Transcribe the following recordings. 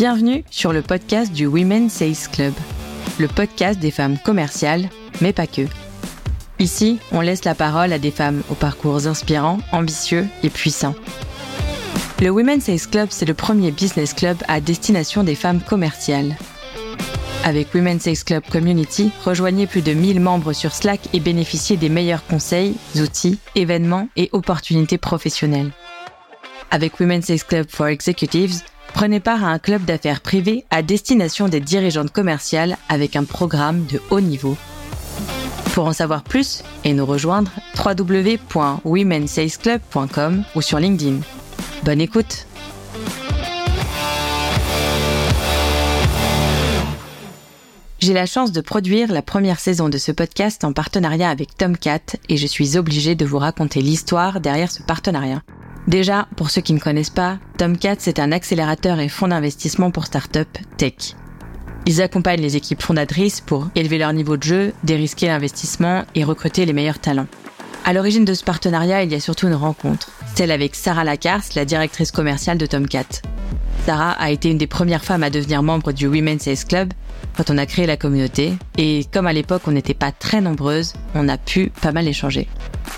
Bienvenue sur le podcast du Women Sales Club, le podcast des femmes commerciales, mais pas que. Ici, on laisse la parole à des femmes aux parcours inspirants, ambitieux et puissants. Le Women Sales Club, c'est le premier business club à destination des femmes commerciales. Avec Women Sales Club Community, rejoignez plus de 1000 membres sur Slack et bénéficiez des meilleurs conseils, outils, événements et opportunités professionnelles. Avec Women Sales Club for Executives, Prenez part à un club d'affaires privé à destination des dirigeantes commerciales avec un programme de haut niveau. Pour en savoir plus et nous rejoindre, www.womensalesclub.com ou sur LinkedIn. Bonne écoute J'ai la chance de produire la première saison de ce podcast en partenariat avec Tomcat et je suis obligée de vous raconter l'histoire derrière ce partenariat. Déjà, pour ceux qui ne connaissent pas, Tomcat, c'est un accélérateur et fonds d'investissement pour start-up tech. Ils accompagnent les équipes fondatrices pour élever leur niveau de jeu, dérisquer l'investissement et recruter les meilleurs talents. À l'origine de ce partenariat, il y a surtout une rencontre, celle avec Sarah Lacars, la directrice commerciale de Tomcat. Sarah a été une des premières femmes à devenir membre du Women's Sales Club quand on a créé la communauté, et comme à l'époque on n'était pas très nombreuses, on a pu pas mal échanger.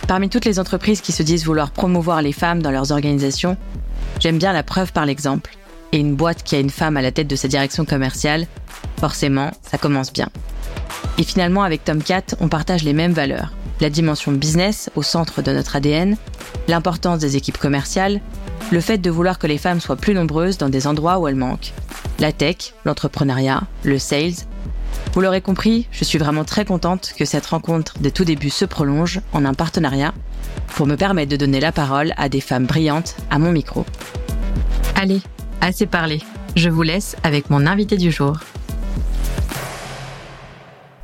Parmi toutes les entreprises qui se disent vouloir promouvoir les femmes dans leurs organisations, j'aime bien la preuve par l'exemple. Et une boîte qui a une femme à la tête de sa direction commerciale, forcément, ça commence bien. Et finalement, avec Tomcat, on partage les mêmes valeurs. La dimension business au centre de notre ADN, l'importance des équipes commerciales, le fait de vouloir que les femmes soient plus nombreuses dans des endroits où elles manquent, la tech, l'entrepreneuriat, le sales. Vous l'aurez compris, je suis vraiment très contente que cette rencontre des tout débuts se prolonge en un partenariat pour me permettre de donner la parole à des femmes brillantes à mon micro. Allez, assez parlé. Je vous laisse avec mon invité du jour.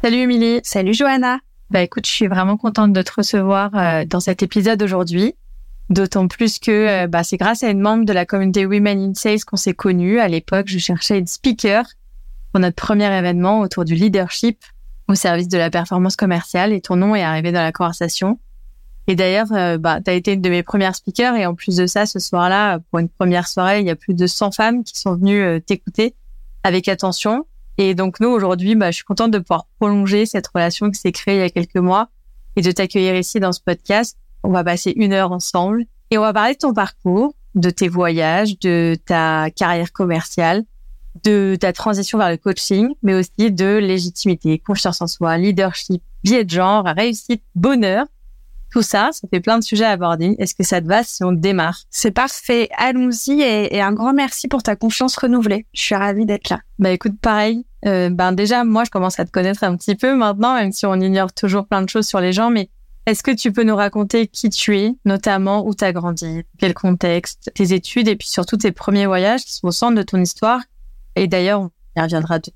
Salut Émilie. Salut Johanna. Bah écoute, je suis vraiment contente de te recevoir euh, dans cet épisode aujourd'hui. D'autant plus que euh, bah, c'est grâce à une membre de la communauté Women in Sales qu'on s'est connus. À l'époque, je cherchais une speaker pour notre premier événement autour du leadership au service de la performance commerciale et ton nom est arrivé dans la conversation. Et d'ailleurs, euh, bah, tu as été une de mes premières speakers et en plus de ça, ce soir-là, pour une première soirée, il y a plus de 100 femmes qui sont venues euh, t'écouter avec attention. Et donc nous, aujourd'hui, bah, je suis contente de pouvoir prolonger cette relation qui s'est créée il y a quelques mois et de t'accueillir ici dans ce podcast on va passer une heure ensemble et on va parler de ton parcours, de tes voyages, de ta carrière commerciale, de ta transition vers le coaching, mais aussi de légitimité, confiance en soi, leadership, biais de genre, réussite, bonheur. Tout ça, ça fait plein de sujets à aborder. Est-ce que ça te va si on démarre? C'est parfait. Allons-y et, un grand merci pour ta confiance renouvelée. Je suis ravie d'être là. Bah écoute, pareil. Euh, ben déjà, moi, je commence à te connaître un petit peu maintenant, même si on ignore toujours plein de choses sur les gens, mais est-ce que tu peux nous raconter qui tu es, notamment où tu as grandi, quel contexte, tes études et puis surtout tes premiers voyages qui sont au centre de ton histoire? Et d'ailleurs, on y reviendra tout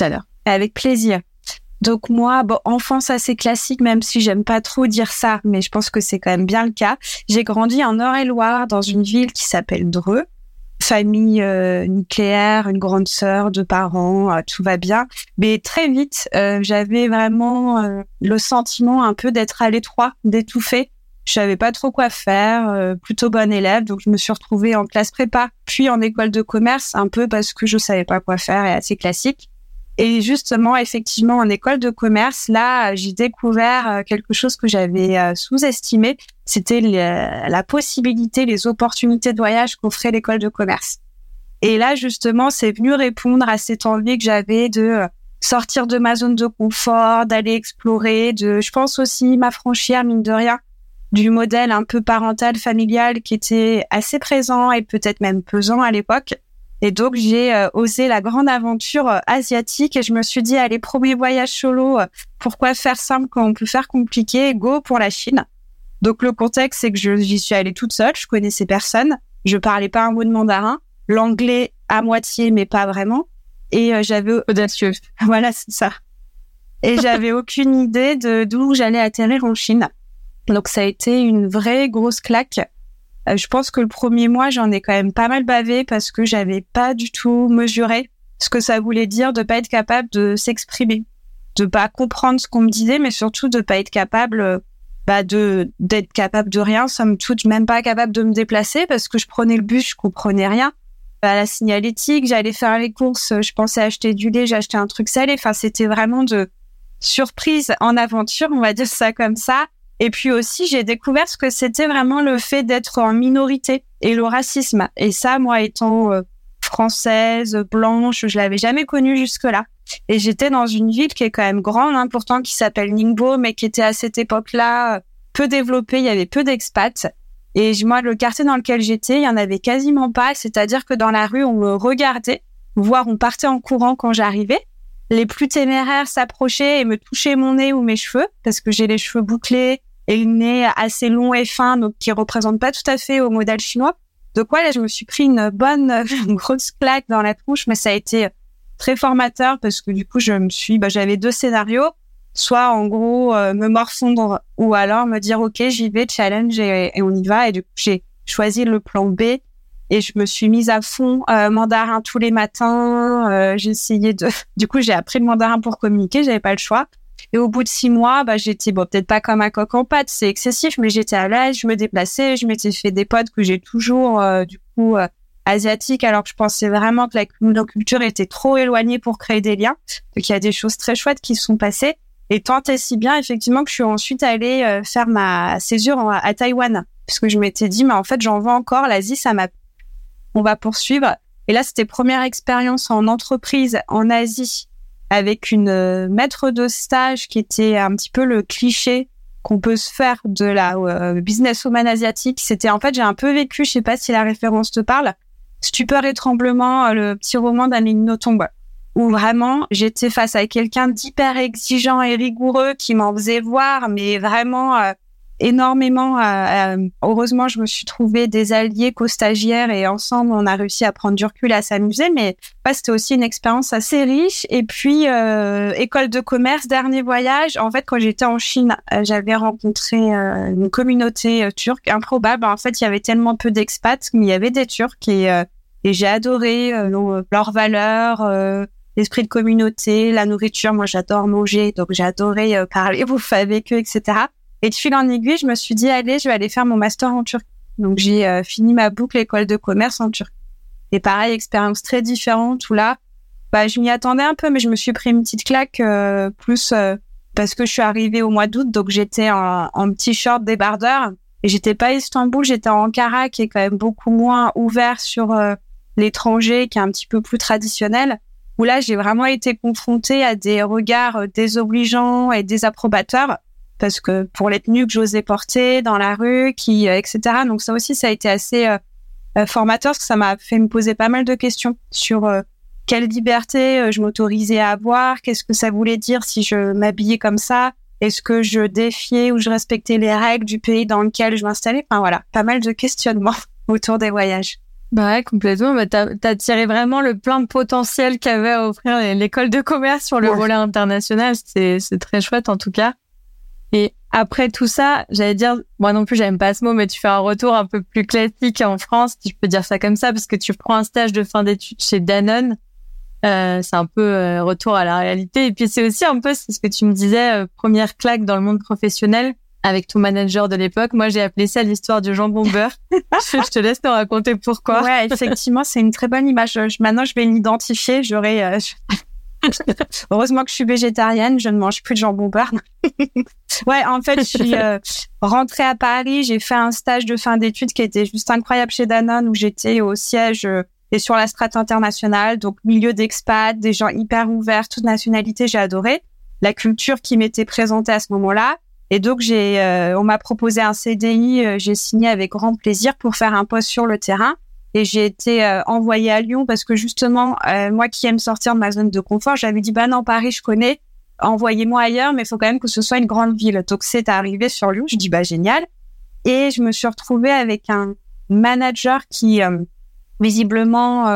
à l'heure. Avec plaisir. Donc moi, bon, enfance assez classique, même si j'aime pas trop dire ça, mais je pense que c'est quand même bien le cas. J'ai grandi en Eure-et-Loire, dans une ville qui s'appelle Dreux famille euh, nucléaire, une grande sœur, deux parents, euh, tout va bien. Mais très vite, euh, j'avais vraiment le sentiment un peu d'être à l'étroit, d'étouffer. Je savais pas trop quoi faire, plutôt bonne élève, donc je me suis retrouvée en classe prépa, puis en école de commerce, un peu parce que je savais pas quoi faire et assez classique. Et justement, effectivement, en école de commerce, là, j'ai découvert euh, quelque chose que j'avais euh, sous-estimé. C'était la possibilité, les opportunités de voyage qu'offrait l'école de commerce. Et là, justement, c'est venu répondre à cette envie que j'avais de euh, sortir de ma zone de confort, d'aller explorer, de, je pense aussi m'affranchir, mine de rien, du modèle un peu parental, familial qui était assez présent et peut-être même pesant à l'époque. Et donc, j'ai euh, osé la grande aventure euh, asiatique et je me suis dit, allez, premier voyage solo, euh, pourquoi faire simple quand on peut faire compliqué? Go pour la Chine. Donc, le contexte, c'est que j'y suis allée toute seule, je connaissais personne, je parlais pas un mot de mandarin, l'anglais à moitié, mais pas vraiment. Et j'avais... Audacieux. Voilà, c'est ça. Et j'avais aucune idée de d'où j'allais atterrir en Chine. Donc, ça a été une vraie grosse claque euh, je pense que le premier mois, j'en ai quand même pas mal bavé parce que j'avais pas du tout mesuré ce que ça voulait dire de pas être capable de s'exprimer, de pas comprendre ce qu'on me disait, mais surtout de pas être capable euh, bah de d'être capable de rien, somme toute même pas capable de me déplacer parce que je prenais le bus, je comprenais rien. à la signalétique, j'allais faire les courses, je pensais acheter du lait, acheté un truc salé. Enfin, c'était vraiment de surprise en aventure, on va dire ça comme ça. Et puis aussi, j'ai découvert ce que c'était vraiment le fait d'être en minorité et le racisme. Et ça, moi, étant euh, française, blanche, je l'avais jamais connu jusque-là. Et j'étais dans une ville qui est quand même grande, hein, pourtant qui s'appelle Ningbo, mais qui était à cette époque-là euh, peu développée. Il y avait peu d'expats. Et moi, le quartier dans lequel j'étais, il y en avait quasiment pas. C'est-à-dire que dans la rue, on me regardait, voire on partait en courant quand j'arrivais. Les plus téméraires s'approchaient et me touchaient mon nez ou mes cheveux, parce que j'ai les cheveux bouclés et le nez assez long et fin, donc qui représente pas tout à fait au modèle chinois. De quoi là, je me suis pris une bonne une grosse claque dans la tronche, mais ça a été très formateur parce que du coup, je me suis, bah, j'avais deux scénarios, soit en gros euh, me morfondre ou alors me dire ok, j'y vais, challenge et, on y va. Et du coup, j'ai choisi le plan B et je me suis mise à fond euh, mandarin tous les matins. Euh, j'ai essayé de, du coup, j'ai appris le mandarin pour communiquer, j'avais pas le choix. Et au bout de six mois, bah, j'étais, bon, peut-être pas comme un coq en pâte, c'est excessif, mais j'étais à l'aise, je me déplaçais, je m'étais fait des potes que j'ai toujours, euh, du coup, euh, asiatiques, alors que je pensais vraiment que la culture était trop éloignée pour créer des liens. Donc, il y a des choses très chouettes qui se sont passées. Et tant et si bien, effectivement, que je suis ensuite allée euh, faire ma césure à Taïwan. Parce que je m'étais dit, mais en fait, j'en veux encore. L'Asie, ça m'a... On va poursuivre. Et là, c'était première expérience en entreprise en Asie avec une euh, maître de stage qui était un petit peu le cliché qu'on peut se faire de la euh, businesswoman asiatique. C'était en fait, j'ai un peu vécu, je sais pas si la référence te parle, Stupeur et tremblement, euh, le petit roman d'Amélie Nothomb, où vraiment j'étais face à quelqu'un d'hyper exigeant et rigoureux qui m'en faisait voir, mais vraiment énormément. heureusement, je me suis trouvé des alliés co-stagiaires et ensemble, on a réussi à prendre du recul, à s'amuser. Mais c'était aussi une expérience assez riche. Et puis, euh, école de commerce, dernier voyage. En fait, quand j'étais en Chine, euh, j'avais rencontré euh, une communauté turque improbable. En fait, il y avait tellement peu d'expats, mais il y avait des Turcs et, et j'ai adoré leurs valeurs. L'esprit de communauté, la nourriture, moi j'adore manger, donc j'ai adoré parler, bouffer avec eux, etc. Et de fil en aiguille, je me suis dit, allez, je vais aller faire mon master en Turquie. Donc, j'ai euh, fini ma boucle école de commerce en Turquie. Et pareil, expérience très différente où là, bah, je m'y attendais un peu, mais je me suis pris une petite claque euh, plus euh, parce que je suis arrivée au mois d'août, donc j'étais en, en, petit short débardeur. Et j'étais pas à Istanbul, j'étais en Ankara, qui est quand même beaucoup moins ouvert sur l'étranger, qui est un petit peu plus traditionnel. Où là, j'ai vraiment été confrontée à des regards désobligeants et désapprobateurs parce que pour les tenues que j'osais porter dans la rue, qui, euh, etc. Donc ça aussi, ça a été assez euh, euh, formateur parce que ça m'a fait me poser pas mal de questions sur quelle liberté je m'autorisais à avoir, qu'est-ce que ça voulait dire si je m'habillais comme ça, est-ce que je défiais ou je respectais les règles du pays dans lequel je m'installais. Enfin voilà, pas mal de questionnements autour des voyages. Bah ouais, complètement. Bah, t'as as tiré vraiment le plein de potentiel qu'avait à offrir l'école de commerce sur le volet international. C'est très chouette en tout cas. Et après tout ça, j'allais dire, moi non plus, j'aime pas ce mot, mais tu fais un retour un peu plus classique en France, si je peux dire ça comme ça, parce que tu prends un stage de fin d'études chez Danone. Euh, c'est un peu euh, retour à la réalité. Et puis c'est aussi un peu, ce que tu me disais, euh, première claque dans le monde professionnel avec ton manager de l'époque. Moi, j'ai appelé ça l'histoire du jambon beurre. je te laisse te raconter pourquoi. Ouais, effectivement, c'est une très bonne image. Maintenant, je vais l'identifier. J'aurais, euh, Heureusement que je suis végétarienne, je ne mange plus de jambon beurre. ouais, en fait, je suis euh, rentrée à Paris, j'ai fait un stage de fin d'études qui était juste incroyable chez Danone où j'étais au siège euh, et sur la strate internationale, donc milieu d'expats, des gens hyper ouverts, toute nationalité, j'ai adoré la culture qui m'était présentée à ce moment-là. Et donc j'ai, euh, on m'a proposé un CDI, j'ai signé avec grand plaisir pour faire un poste sur le terrain et j'ai été euh, envoyée à Lyon parce que justement, euh, moi qui aime sortir de ma zone de confort, j'avais dit bah non Paris je connais, envoyez-moi ailleurs, mais il faut quand même que ce soit une grande ville. Donc c'est arrivé sur Lyon, je dis bah génial, et je me suis retrouvée avec un manager qui euh, visiblement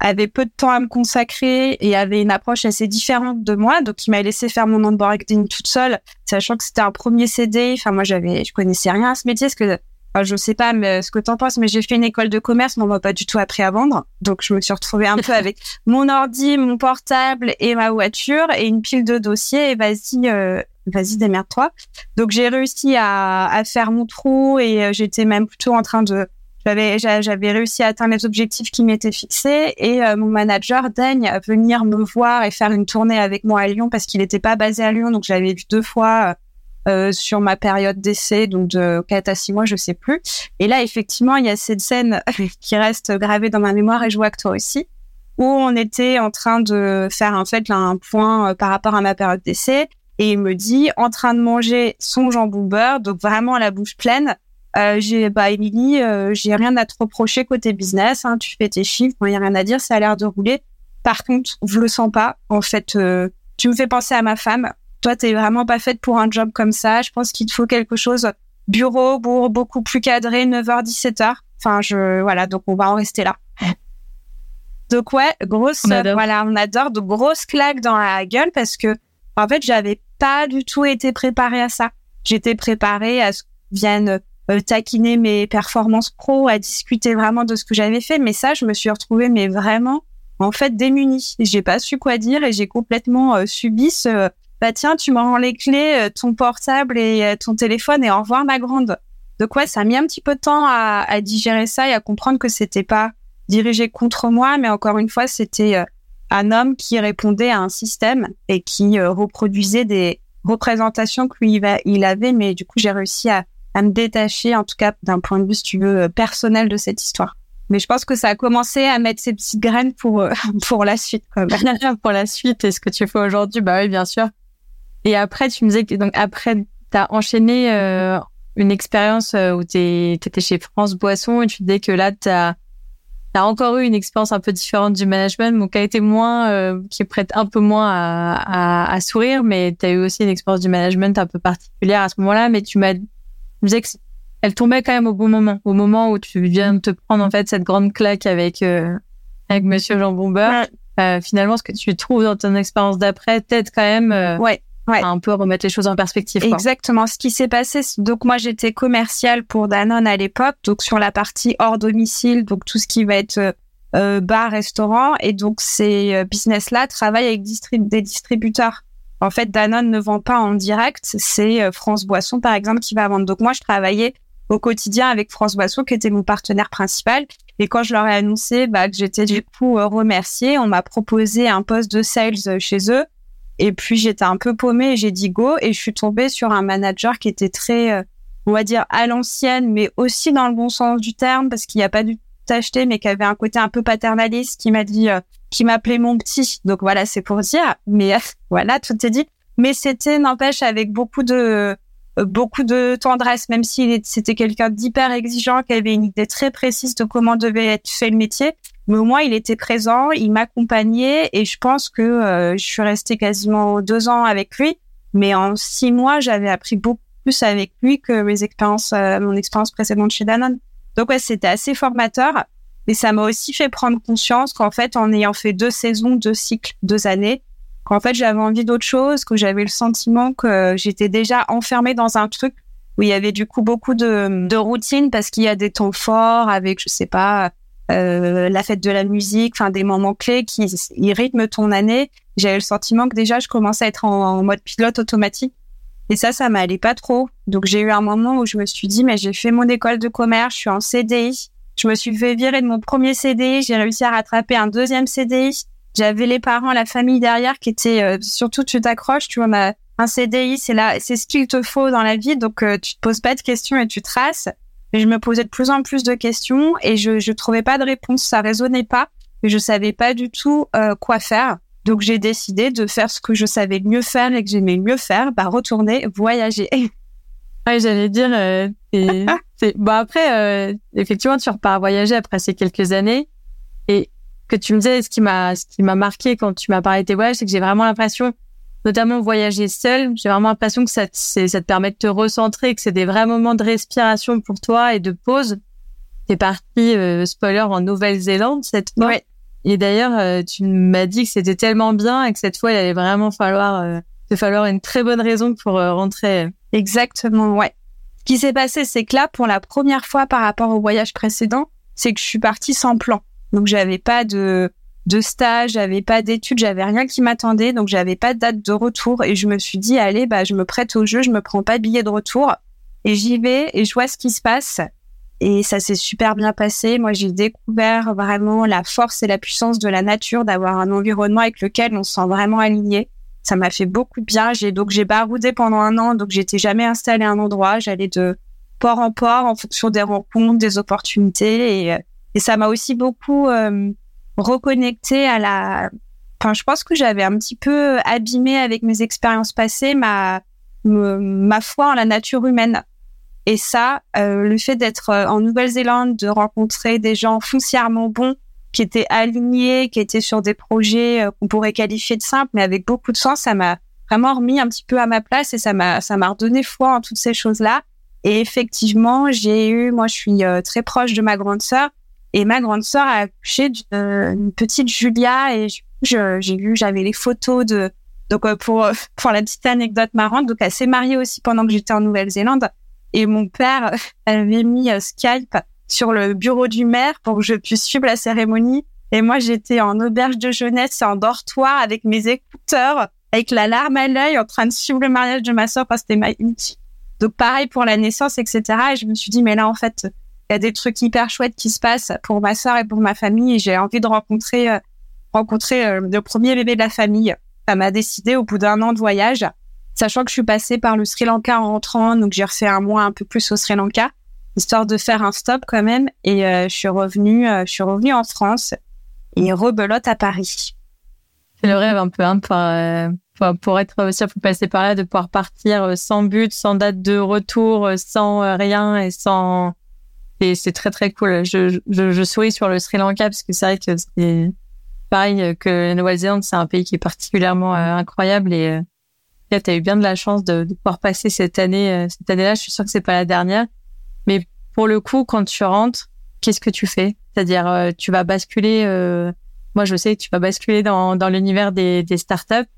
avait peu de temps à me consacrer et avait une approche assez différente de moi. Donc, il m'a laissé faire mon onboarding toute seule, sachant que c'était un premier CD. Enfin, moi, j'avais, je connaissais rien à ce métier, parce que je je sais pas mais, ce que t'en penses, mais j'ai fait une école de commerce, mais on m'a pas du tout appris à vendre. Donc, je me suis retrouvée un peu avec mon ordi, mon portable et ma voiture et une pile de dossiers. Et vas-y, euh, vas-y, démerde-toi. Donc, j'ai réussi à, à, faire mon trou et euh, j'étais même plutôt en train de j'avais j'avais réussi à atteindre les objectifs qui m'étaient fixés et mon manager daigne venir me voir et faire une tournée avec moi à Lyon parce qu'il n'était pas basé à Lyon donc j'avais vu deux fois euh, sur ma période d'essai, donc de 4 à 6 mois, je sais plus. Et là, effectivement, il y a cette scène qui reste gravée dans ma mémoire et je vois que toi aussi, où on était en train de faire en fait un point euh, par rapport à ma période d'essai. Et il me dit, en train de manger son jambon beurre, donc vraiment la bouche pleine. Euh, j'ai, bah, Émilie, j'ai rien à te reprocher côté business. Hein, tu fais tes chiffres, il n'y a rien à dire, ça a l'air de rouler. Par contre, je le sens pas. En fait, tu me fais penser à ma femme toi, t'es vraiment pas faite pour un job comme ça. Je pense qu'il te faut quelque chose bureau, beaucoup plus cadré, 9h, 17h. Enfin, je, voilà, donc on va en rester là. Donc ouais, grosse, voilà, on adore, de grosses claques dans la gueule parce que, en fait, j'avais pas du tout été préparée à ça. J'étais préparée à ce qu'on vienne euh, taquiner mes performances pro, à discuter vraiment de ce que j'avais fait. Mais ça, je me suis retrouvée, mais vraiment, en fait, démunie. J'ai pas su quoi dire et j'ai complètement euh, subi ce, bah tiens, tu me rends les clés, euh, ton portable et euh, ton téléphone et au revoir ma grande. Donc ouais, ça a mis un petit peu de temps à, à digérer ça et à comprendre que c'était pas dirigé contre moi, mais encore une fois, c'était euh, un homme qui répondait à un système et qui reproduisait des représentations que lui il avait, mais du coup j'ai réussi à, à me détacher, en tout cas d'un point de vue, si tu veux, personnel de cette histoire. Mais je pense que ça a commencé à mettre ses petites graines pour pour la suite, quoi. pour la suite. Et ce que tu fais aujourd'hui, bah oui, bien sûr. Et après, tu me disais que donc après, tu as enchaîné euh, une expérience euh, où tu étais chez France Boisson et tu disais que là, tu as, encore eu une expérience un peu différente du management, mais qui a été moins, euh, qui prête un peu moins à, à, à sourire, mais tu as eu aussi une expérience du management un peu particulière à ce moment-là, mais tu m'as me disais que elle tombait quand même au bon moment, au moment où tu viens de te prendre en fait cette grande claque avec euh, avec Monsieur Jean Bomber. Euh, finalement, ce que tu trouves dans ton expérience d'après, peut-être quand même. ouais ouais. un peu remettre les choses en perspective. Exactement. Ce qui s'est passé, donc moi j'étais commercial pour Danone à l'époque, donc sur la partie hors domicile, donc tout ce qui va être euh, bar, restaurant, et donc ces euh, business-là travaillent avec des distributeurs. En fait, Danone ne vend pas en direct, c'est euh, France Boisson par exemple qui va vendre. Donc moi je travaillais au quotidien avec France Boisson qui était mon partenaire principal. Et quand je leur ai annoncé bah, que j'étais du coup remerciée, on m'a proposé un poste de sales chez eux. Et puis j'étais un peu paumée j'ai dit go et je suis tombée sur un manager qui était très, euh, on va dire, à l'ancienne, mais aussi dans le bon sens du terme parce qu'il n'y a pas du acheté, mais qui avait un côté un peu paternaliste, qui m'a dit, euh, qui m'appelait mon petit. Donc voilà, c'est pour dire. Mais voilà, tout est dit. Mais c'était, n'empêche, avec beaucoup de euh, beaucoup de tendresse, même s'il c'était quelqu'un d'hyper exigeant, qui avait une idée très précise de comment devait être fait le métier mais au moins il était présent, il m'accompagnait et je pense que euh, je suis restée quasiment deux ans avec lui. Mais en six mois, j'avais appris beaucoup plus avec lui que mes expériences, euh, mon expérience précédente chez Danone. Donc ouais, c'était assez formateur. Mais ça m'a aussi fait prendre conscience qu'en fait, en ayant fait deux saisons, deux cycles, deux années, qu'en fait, j'avais envie d'autre chose, que j'avais le sentiment que j'étais déjà enfermée dans un truc où il y avait du coup beaucoup de, de routine parce qu'il y a des temps forts avec, je sais pas, euh, la fête de la musique, enfin des moments clés qui rythment ton année. J'avais le sentiment que déjà je commençais à être en, mode pilote automatique. Et ça, ça m'allait pas trop. Donc j'ai eu un moment où je me suis dit, mais j'ai fait mon école de commerce, je suis en CDI. Je me suis fait virer de mon premier CDI, j'ai réussi à rattraper un deuxième CDI. J'avais les parents, la famille derrière qui était euh, surtout tu t'accroches, tu vois, un CDI, c'est là, c'est ce qu'il te faut dans la vie, donc euh, tu te poses pas de questions et tu traces. Je me posais de plus en plus de questions et je je trouvais pas de réponse, ça résonnait pas et je savais pas du tout euh, quoi faire. Donc j'ai décidé de faire ce que je savais mieux faire et que j'aimais mieux faire, bah retourner voyager. Ouais, j'allais dire, euh, c'est bon après euh, effectivement tu repars voyager après ces quelques années et que tu me disais ce qui m'a ce qui m'a marqué quand tu m'as parlé de tes voyages, c'est que j'ai vraiment l'impression notamment voyager seul, j'ai vraiment l'impression que ça, ça te permet de te recentrer, que c'est des vrais moments de respiration pour toi et de pause. T'es parti, euh, spoiler, en Nouvelle-Zélande cette fois. Et d'ailleurs, euh, tu m'as dit que c'était tellement bien et que cette fois, il allait vraiment falloir, euh, te falloir une très bonne raison pour rentrer. Exactement, ouais. Ce qui s'est passé, c'est que là, pour la première fois par rapport au voyage précédent, c'est que je suis partie sans plan. Donc, j'avais pas de, de stage, j'avais pas d'études, j'avais rien qui m'attendait, donc j'avais pas de date de retour et je me suis dit allez bah je me prête au jeu, je me prends pas de billet de retour et j'y vais et je vois ce qui se passe et ça s'est super bien passé. Moi, j'ai découvert vraiment la force et la puissance de la nature, d'avoir un environnement avec lequel on se sent vraiment aligné. Ça m'a fait beaucoup de bien. J'ai donc j'ai baroudé pendant un an, donc j'étais jamais installée à un endroit. J'allais de port en port en fonction des rencontres, des opportunités, et, et ça m'a aussi beaucoup euh, reconnecté à la. Enfin, je pense que j'avais un petit peu abîmé avec mes expériences passées ma ma foi en la nature humaine. Et ça, euh, le fait d'être euh, en Nouvelle-Zélande, de rencontrer des gens foncièrement bons, qui étaient alignés, qui étaient sur des projets euh, qu'on pourrait qualifier de simples, mais avec beaucoup de sens, ça m'a vraiment remis un petit peu à ma place et ça m'a ça m'a redonné foi en toutes ces choses-là. Et effectivement, j'ai eu, moi, je suis très proche de ma grande sœur et ma grande sœur a accouché d'une petite Julia et j'ai vu, j'avais les photos de donc pour pour la petite anecdote marrante, donc elle s'est mariée aussi pendant que j'étais en Nouvelle-Zélande et mon père avait mis euh, Skype sur le bureau du maire pour que je puisse suivre la cérémonie. Et moi, j'étais en auberge de jeunesse, en dortoir, avec mes écouteurs, avec la larme à l'œil, en train de suivre le mariage de ma soeur parce que c'était ma Donc pareil pour la naissance, etc. Et je me suis dit, mais là, en fait, il y a des trucs hyper chouettes qui se passent pour ma soeur et pour ma famille. Et j'ai envie de rencontrer, euh, rencontrer euh, le premier bébé de la famille. Ça m'a décidé au bout d'un an de voyage sachant que je suis passée par le Sri Lanka en rentrant, donc j'ai refait un mois un peu plus au Sri Lanka, histoire de faire un stop quand même. Et euh, je suis revenue, euh, je suis revenue en France et rebelote à Paris. C'est le rêve un peu, hein, pour, euh, pour, être aussi, faut passer par là, de pouvoir partir sans but, sans date de retour, sans rien et sans. Et c'est très très cool. Je, je, je souris sur le Sri Lanka parce que c'est vrai que c'est pareil que la Nouvelle-Zélande, c'est un pays qui est particulièrement incroyable et tu as eu bien de la chance de, de pouvoir passer cette année, euh, cette année-là. Je suis sûre que c'est pas la dernière. Mais pour le coup, quand tu rentres, qu'est-ce que tu fais? C'est-à-dire, euh, tu vas basculer. Euh, moi, je sais que tu vas basculer dans, dans l'univers des, des startups.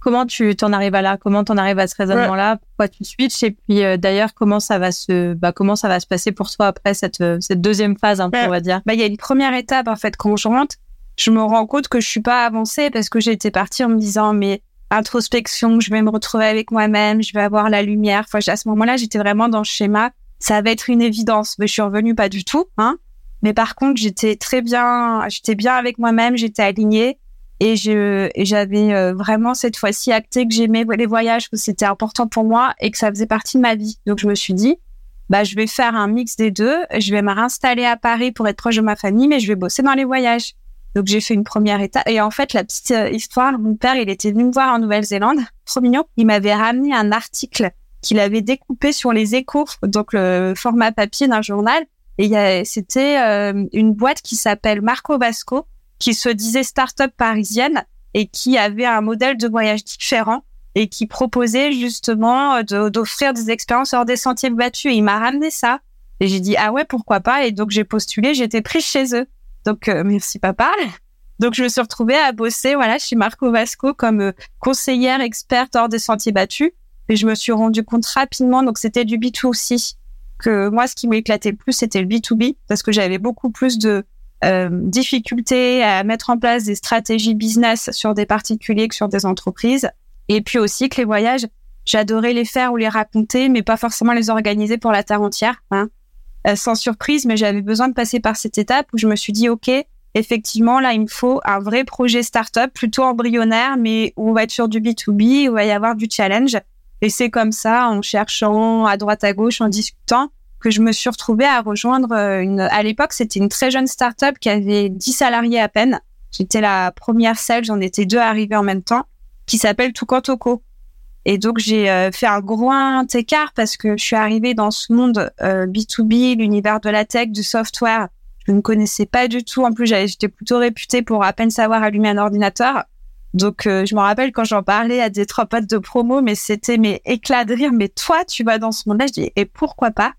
Comment tu t'en arrives à là? Comment t'en arrives à ce raisonnement-là? Pourquoi tu switches? Et puis, d'ailleurs, comment ça va se, bah, comment ça va se passer pour toi après cette, cette deuxième phase, on va dire? Bah, il y a une première étape en fait quand je rentre. Je me rends compte que je suis pas avancée parce que j'étais partie en me disant mais introspection, je vais me retrouver avec moi-même, je vais avoir la lumière. Enfin, à ce moment-là, j'étais vraiment dans le schéma. Ça va être une évidence, mais je suis revenue pas du tout, hein. Mais par contre, j'étais très bien, j'étais bien avec moi-même, j'étais alignée et j'avais euh, vraiment cette fois-ci acté que j'aimais les voyages, que c'était important pour moi et que ça faisait partie de ma vie. Donc, je me suis dit, bah, je vais faire un mix des deux. Je vais me réinstaller à Paris pour être proche de ma famille, mais je vais bosser dans les voyages. Donc j'ai fait une première étape. Et en fait, la petite euh, histoire, mon père, il était venu me voir en Nouvelle-Zélande, trop mignon. Il m'avait ramené un article qu'il avait découpé sur les échos, donc le format papier d'un journal. Et c'était euh, une boîte qui s'appelle Marco Vasco, qui se disait start-up parisienne et qui avait un modèle de voyage différent et qui proposait justement euh, d'offrir des expériences hors des sentiers battus. Et il m'a ramené ça. Et j'ai dit, ah ouais, pourquoi pas? Et donc j'ai postulé, j'étais prise chez eux. Donc, euh, merci papa. Donc, je me suis retrouvée à bosser, voilà, chez Marco Vasco comme euh, conseillère experte hors des sentiers battus. Et je me suis rendu compte rapidement, donc c'était du B2C, que moi, ce qui m'éclatait le plus, c'était le B2B, parce que j'avais beaucoup plus de euh, difficultés à mettre en place des stratégies business sur des particuliers que sur des entreprises. Et puis aussi que les voyages, j'adorais les faire ou les raconter, mais pas forcément les organiser pour la terre entière. Hein. Euh, sans surprise, mais j'avais besoin de passer par cette étape où je me suis dit, OK, effectivement, là, il me faut un vrai projet startup, plutôt embryonnaire, mais où on va être sur du B2B, où il va y avoir du challenge. Et c'est comme ça, en cherchant à droite à gauche, en discutant, que je me suis retrouvée à rejoindre euh, une, à l'époque, c'était une très jeune startup qui avait 10 salariés à peine. J'étais la première celle, j'en étais deux arrivées en même temps, qui s'appelle Tukantoko. Et donc j'ai euh, fait un grand écart parce que je suis arrivée dans ce monde euh, B2B, l'univers de la tech, du software. Je ne connaissais pas du tout. En plus, j'étais plutôt réputée pour à peine savoir allumer un ordinateur. Donc euh, je me rappelle quand j'en parlais à des trois potes de promo, mais c'était mes éclats de rire. Mais toi, tu vas dans ce monde-là Je dis et pourquoi pas?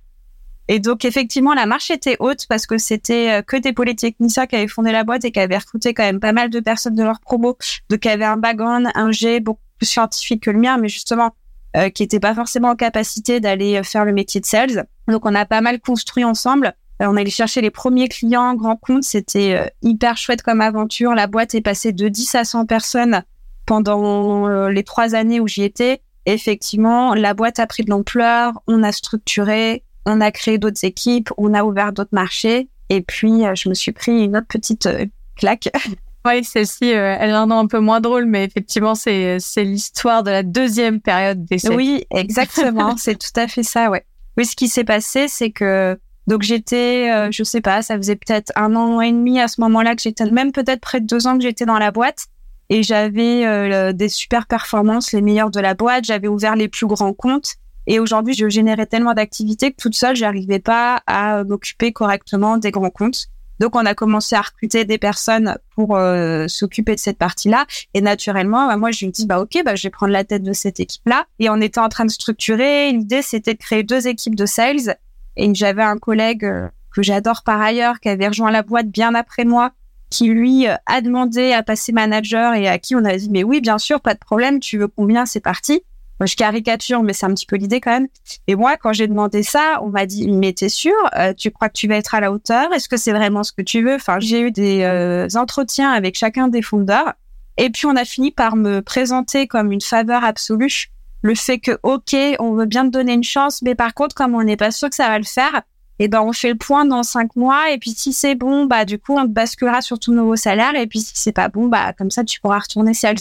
Et donc effectivement, la marche était haute parce que c'était que des polytechniciens qui avaient fondé la boîte et qui avaient recruté quand même pas mal de personnes de leur promo, donc qui avaient un background, un G, beaucoup plus scientifique que le mien, mais justement euh, qui n'était pas forcément en capacité d'aller euh, faire le métier de sales. Donc on a pas mal construit ensemble. Euh, on allait chercher les premiers clients, grands comptes. C'était hyper chouette comme aventure. La boîte est passée de 10 à 100 personnes pendant les trois années où j'y étais. effectivement, la boîte a pris de l'ampleur. On a structuré. On a créé d'autres équipes, on a ouvert d'autres marchés. Et puis, euh, je me suis pris une autre petite euh, claque. Oui, celle-ci, euh, elle est un peu moins drôle, mais effectivement, c'est c'est l'histoire de la deuxième période d'essai. Oui, exactement. c'est tout à fait ça, ouais. Oui, ce qui s'est passé, c'est que donc j'étais, je sais pas, ça faisait peut-être un an et demi à ce moment-là que j'étais, même peut-être près de deux ans que j'étais dans la boîte et j'avais des super performances, les meilleures de la boîte. J'avais ouvert les plus grands comptes et aujourd'hui, je générais tellement d'activités que toute seule, j'arrivais pas à m'occuper correctement des grands comptes. Donc, on a commencé à recruter des personnes pour euh, s'occuper de cette partie-là. Et naturellement, bah, moi, je me dis, bah ok, bah je vais prendre la tête de cette équipe-là. Et on était en train de structurer. L'idée, c'était de créer deux équipes de sales. Et j'avais un collègue euh, que j'adore par ailleurs, qui avait rejoint la boîte bien après moi, qui lui euh, a demandé à passer manager et à qui on a dit, mais oui, bien sûr, pas de problème. Tu veux combien C'est parti je caricature, mais c'est un petit peu l'idée quand même. Et moi, quand j'ai demandé ça, on m'a dit, mais t'es sûr euh, Tu crois que tu vas être à la hauteur? Est-ce que c'est vraiment ce que tu veux? Enfin, j'ai eu des euh, entretiens avec chacun des fondeurs. Et puis, on a fini par me présenter comme une faveur absolue. Le fait que, OK, on veut bien te donner une chance, mais par contre, comme on n'est pas sûr que ça va le faire, eh ben, on fait le point dans cinq mois. Et puis, si c'est bon, bah, du coup, on te basculera sur tout nouveau salaire. Et puis, si c'est pas bon, bah, comme ça, tu pourras retourner sales.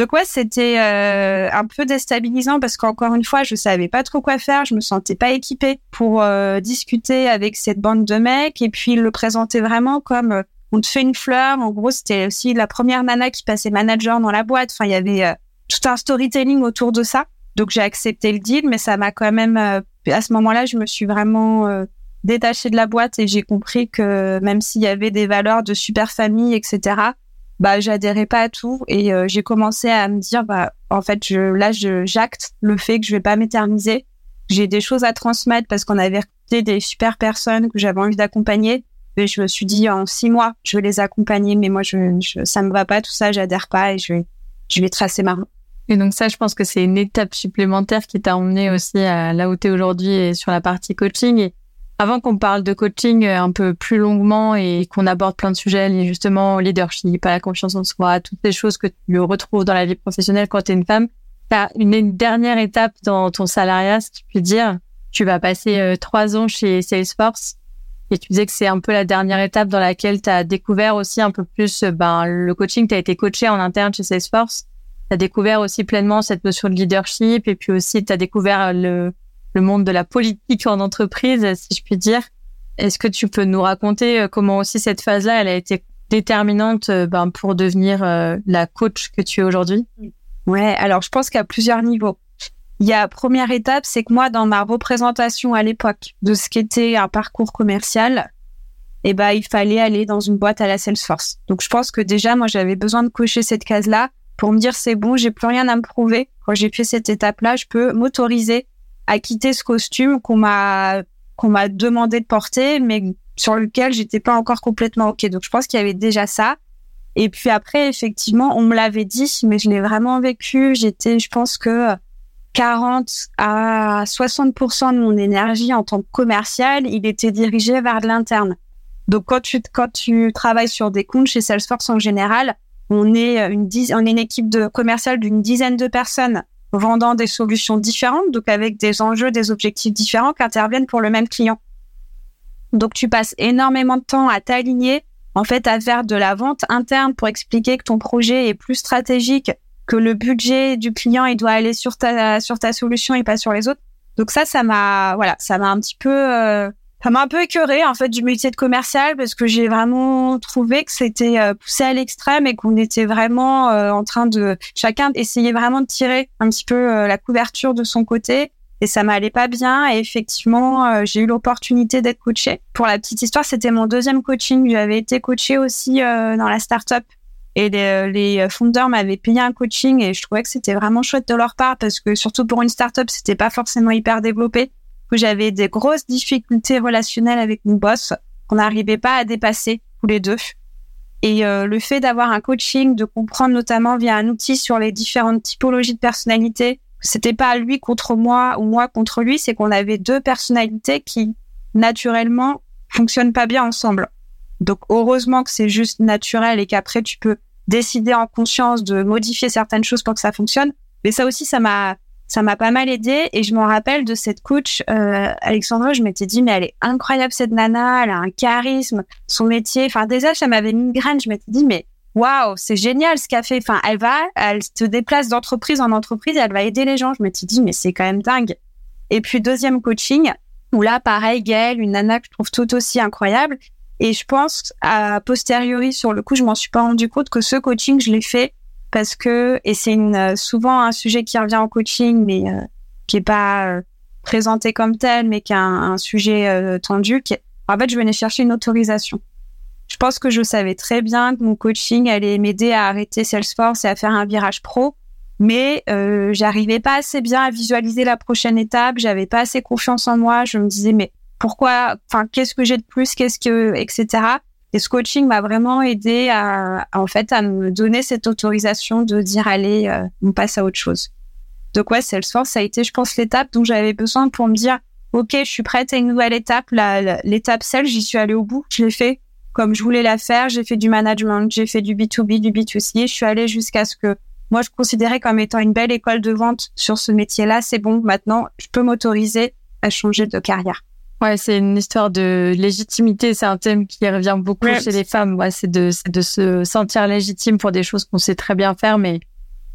Donc ouais, c'était euh, un peu déstabilisant parce qu'encore une fois, je savais pas trop quoi faire, je me sentais pas équipée pour euh, discuter avec cette bande de mecs et puis le présenter vraiment comme euh, on te fait une fleur. En gros, c'était aussi la première nana qui passait manager dans la boîte. Enfin, il y avait tout un storytelling autour de ça. Donc j'ai accepté le deal, mais ça m'a quand même à ce moment-là, je me suis vraiment détachée de la boîte et j'ai compris que même s'il y avait des valeurs de super famille, etc bah j'adhérais pas à tout et euh, j'ai commencé à me dire bah en fait je là je j'acte le fait que je vais pas m'éterniser. J'ai des choses à transmettre parce qu'on avait recruté des super personnes que j'avais envie d'accompagner. Et je me suis dit en six mois je vais les accompagner mais moi je, je ça me va pas tout ça j'adhère pas et je vais je vais tracer ma route. Et donc ça, je pense que c'est une étape supplémentaire qui t'a emmené aussi à là où tu es aujourd'hui sur la partie coaching. Avant qu'on parle de coaching euh, un peu plus longuement et qu'on aborde plein de sujets, justement leadership, la confiance en soi, toutes ces choses que tu retrouves dans la vie professionnelle quand tu es une femme, tu as une, dernière étape dans ton salariat, si tu peux dire. Tu vas passer euh, trois ans chez Salesforce et tu disais que c'est un peu la dernière étape dans laquelle tu as découvert aussi un peu plus euh, ben, le coaching. Tu as été coaché en interne chez Salesforce. Tu as découvert aussi pleinement cette notion de leadership et puis aussi tu as découvert le, le monde de la politique en entreprise, si je puis dire. Est-ce que tu peux nous raconter euh, comment aussi cette phase-là, elle a été déterminante euh, ben, pour devenir euh, la coach que tu es aujourd'hui? Ouais, alors je pense qu'à plusieurs niveaux. Il y a première étape, c'est que moi, dans ma représentation à l'époque de ce qu'était un parcours commercial, eh ben, il fallait aller dans une boîte à la Salesforce. Donc, je pense que déjà, moi, j'avais besoin de cocher cette case-là pour me dire, c'est bon, j'ai plus rien à me prouver. Quand j'ai fait cette étape-là, je peux m'autoriser à quitter ce costume qu'on m'a qu'on m'a demandé de porter, mais sur lequel j'étais pas encore complètement ok. Donc je pense qu'il y avait déjà ça. Et puis après, effectivement, on me l'avait dit, mais je l'ai vraiment vécu. J'étais, je pense que 40 à 60% de mon énergie en tant que commercial, il était dirigé vers l'interne. Donc quand tu quand tu travailles sur des comptes chez Salesforce en général, on est une on est une équipe de commerciale d'une dizaine de personnes vendant des solutions différentes, donc avec des enjeux, des objectifs différents qui interviennent pour le même client. Donc tu passes énormément de temps à t'aligner, en fait à faire de la vente interne pour expliquer que ton projet est plus stratégique, que le budget du client il doit aller sur ta sur ta solution et pas sur les autres. Donc ça, ça m'a voilà, ça m'a un petit peu euh, ça m'a un peu écœuré en fait du métier de commercial parce que j'ai vraiment trouvé que c'était euh, poussé à l'extrême et qu'on était vraiment euh, en train de chacun essayer vraiment de tirer un petit peu euh, la couverture de son côté et ça m'allait pas bien et effectivement j'ai eu l'opportunité d'être coachée. Pour la petite histoire, c'était mon deuxième coaching. J'avais été coachée aussi dans la startup et les, fondeurs m'avaient payé un coaching et je trouvais que c'était vraiment chouette de leur part parce que surtout pour une startup, c'était pas forcément hyper développé où j'avais des grosses difficultés relationnelles avec mon boss qu'on n'arrivait pas à dépasser tous les deux. Et euh, le fait d'avoir un coaching, de comprendre notamment via un outil sur les différentes typologies de personnalité, c'était pas lui contre moi ou moi contre lui, c'est qu'on avait deux personnalités qui naturellement fonctionnent pas bien ensemble. Donc heureusement que c'est juste naturel et qu'après tu peux décider en conscience de modifier certaines choses pour que ça fonctionne. Mais ça aussi, ça m'a ça m'a pas mal aidé et je m'en rappelle de cette coach euh, je m'étais dit mais elle est incroyable cette nana elle a un charisme son métier. Enfin déjà ça m'avait mis une graine. Je m'étais dit mais waouh c'est génial ce qu'elle fait. Enfin elle va elle se déplace d'entreprise en entreprise et elle va aider les gens. Je m'étais dit mais c'est quand même dingue. Et puis deuxième coaching où là pareil Gaëlle une nana que je trouve tout aussi incroyable. Et je pense à posteriori sur le coup je m'en suis pas rendu compte que ce coaching je l'ai fait parce que et c'est euh, souvent un sujet qui revient en coaching mais euh, qui est pas euh, présenté comme tel mais qui est un, sujet tendu qui en fait je venais chercher une autorisation. Je pense que je savais très bien que mon coaching allait m'aider à arrêter Salesforce et à faire un virage pro mais euh, j'arrivais pas assez bien à visualiser la prochaine étape j'avais pas assez confiance en moi je me disais mais pourquoi enfin qu'est-ce que j'ai de plus qu'est-ce que etc et ce coaching m'a vraiment aidé à, en fait, à me donner cette autorisation de dire allez, euh, on passe à autre chose. Donc ouais, Salesforce, ça a été, je pense, l'étape dont j'avais besoin pour me dire, ok, je suis prête à une nouvelle étape. L'étape celle, j'y suis allée au bout, je l'ai fait comme je voulais la faire. J'ai fait du management, j'ai fait du B2B, du B2C. Je suis allée jusqu'à ce que moi, je considérais comme étant une belle école de vente sur ce métier-là. C'est bon, maintenant, je peux m'autoriser à changer de carrière. Ouais, c'est une histoire de légitimité. C'est un thème qui revient beaucoup chez les femmes. Ouais, c'est de, de se sentir légitime pour des choses qu'on sait très bien faire, mais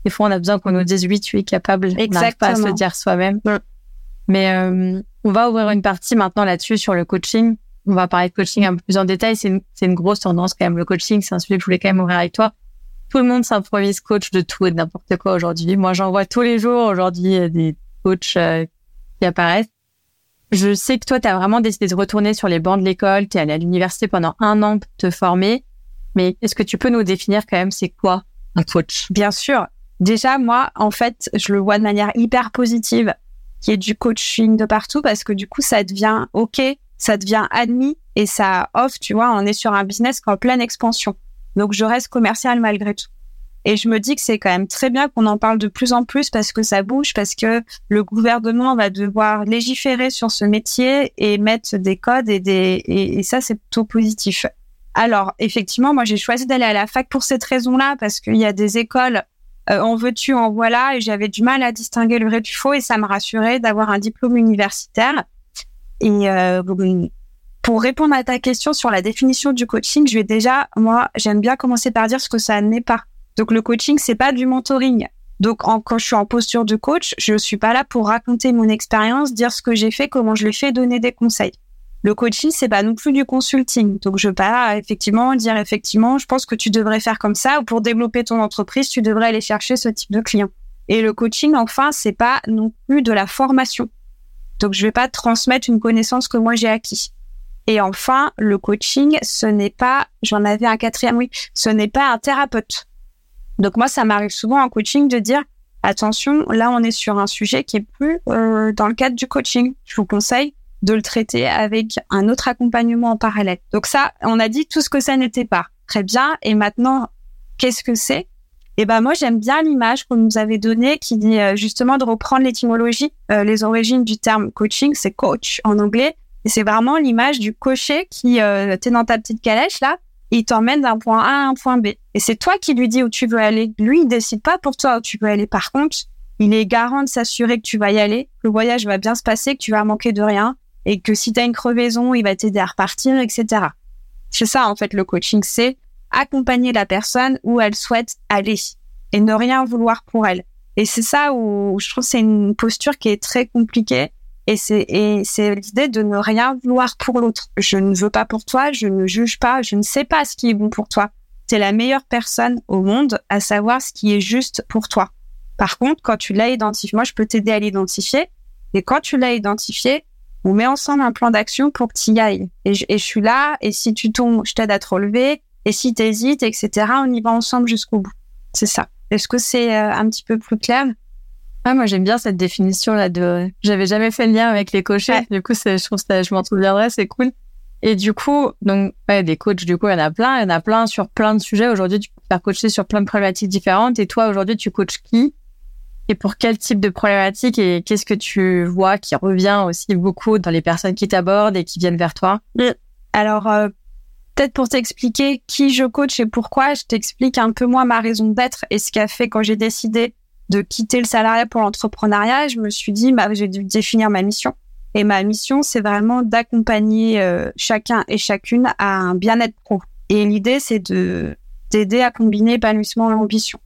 des fois, on a besoin qu'on nous dise oui, tu es capable. Exactement. On n'arrive pas à se dire soi-même. Mais euh, on va ouvrir une partie maintenant là-dessus sur le coaching. On va parler de coaching un peu plus en détail. C'est une, grosse tendance quand même. Le coaching, c'est un sujet que je voulais quand même ouvrir avec toi. Tout le monde s'improvise coach de tout et de n'importe quoi aujourd'hui. Moi, j'en vois tous les jours aujourd'hui des coachs euh, qui apparaissent. Je sais que toi, tu as vraiment décidé de retourner sur les bancs de l'école, tu es allé à l'université pendant un an pour te former, mais est-ce que tu peux nous définir quand même c'est quoi un coach Bien sûr. Déjà, moi, en fait, je le vois de manière hyper positive, qui est du coaching de partout, parce que du coup, ça devient OK, ça devient admis et ça offre, tu vois, on est sur un business en pleine expansion. Donc, je reste commercial malgré tout. Et je me dis que c'est quand même très bien qu'on en parle de plus en plus parce que ça bouge, parce que le gouvernement va devoir légiférer sur ce métier et mettre des codes et des et, ça c'est plutôt positif. Alors effectivement, moi j'ai choisi d'aller à la fac pour cette raison-là parce qu'il y a des écoles euh, en veux-tu, en voilà, et j'avais du mal à distinguer le vrai du faux et ça me rassurait d'avoir un diplôme universitaire. Et euh, pour répondre à ta question sur la définition du coaching, je vais déjà, moi, j'aime bien commencer par dire ce que ça n'est pas. Donc le coaching, c'est pas du mentoring. Donc quand je suis en posture de coach, je suis pas là pour raconter mon expérience, dire ce que j'ai fait, comment je l'ai fait, donner des conseils. Le coaching, c'est pas non plus du consulting. Donc je vais pas effectivement dire effectivement, je pense que tu devrais faire comme ça ou pour développer ton entreprise, tu devrais aller chercher ce type de client. Et le coaching, enfin, c'est pas non plus de la formation. Donc je vais pas transmettre une connaissance que moi j'ai acquis. Et enfin, le coaching, ce n'est pas, j'en avais un quatrième, oui, ce n'est pas un thérapeute. Donc moi, ça m'arrive souvent en coaching de dire attention, là on est sur un sujet qui est plus euh, dans le cadre du coaching. Je vous conseille de le traiter avec un autre accompagnement en parallèle. Donc ça, on a dit tout ce que ça n'était pas. Très bien. Et maintenant, qu'est-ce que c'est? Eh ben moi, j'aime bien l'image qu'on nous avait donnée qui dit euh, justement de reprendre l'étymologie, euh, les origines du terme coaching, c'est coach en anglais. Et c'est vraiment l'image du cocher qui, euh, t'es dans ta petite calèche là, il t'emmène d'un point A à un point B. Et c'est toi qui lui dis où tu veux aller. Lui, il décide pas pour toi où tu veux aller. Par contre, il est garant de s'assurer que tu vas y aller, que le voyage va bien se passer, que tu vas manquer de rien, et que si tu as une crevaison, il va t'aider à repartir, etc. C'est ça, en fait, le coaching, c'est accompagner la personne où elle souhaite aller et ne rien vouloir pour elle. Et c'est ça où je trouve c'est une posture qui est très compliquée et c'est l'idée de ne rien vouloir pour l'autre. Je ne veux pas pour toi, je ne juge pas, je ne sais pas ce qui est bon pour toi. Tu es la meilleure personne au monde à savoir ce qui est juste pour toi. Par contre, quand tu l'as identifié, moi je peux t'aider à l'identifier. Et quand tu l'as identifié, on met ensemble un plan d'action pour que tu y ailles. Et je, et je suis là, et si tu tombes, je t'aide à te relever. Et si tu hésites, etc., on y va ensemble jusqu'au bout. C'est ça. Est-ce que c'est euh, un petit peu plus clair? Ah, moi, j'aime bien cette définition-là de, j'avais jamais fait le lien avec les coachés. Du coup, je trouve que je m'en souviendrai, c'est cool. Et du coup, donc, ouais, des coachs, du coup, il y en a plein, il y en a plein sur plein de sujets. Aujourd'hui, tu peux faire coacher sur plein de problématiques différentes. Et toi, aujourd'hui, tu coaches qui? Et pour quel type de problématique et qu'est-ce que tu vois qui revient aussi beaucoup dans les personnes qui t'abordent et qui viennent vers toi? Alors, euh, peut-être pour t'expliquer qui je coach et pourquoi, je t'explique un peu moi ma raison d'être et ce qui a fait quand j'ai décidé de quitter le salariat pour l'entrepreneuriat, je me suis dit, bah, j'ai dû définir ma mission. Et ma mission, c'est vraiment d'accompagner euh, chacun et chacune à un bien-être pro. Et l'idée, c'est de d'aider à combiner épanouissement et ambition.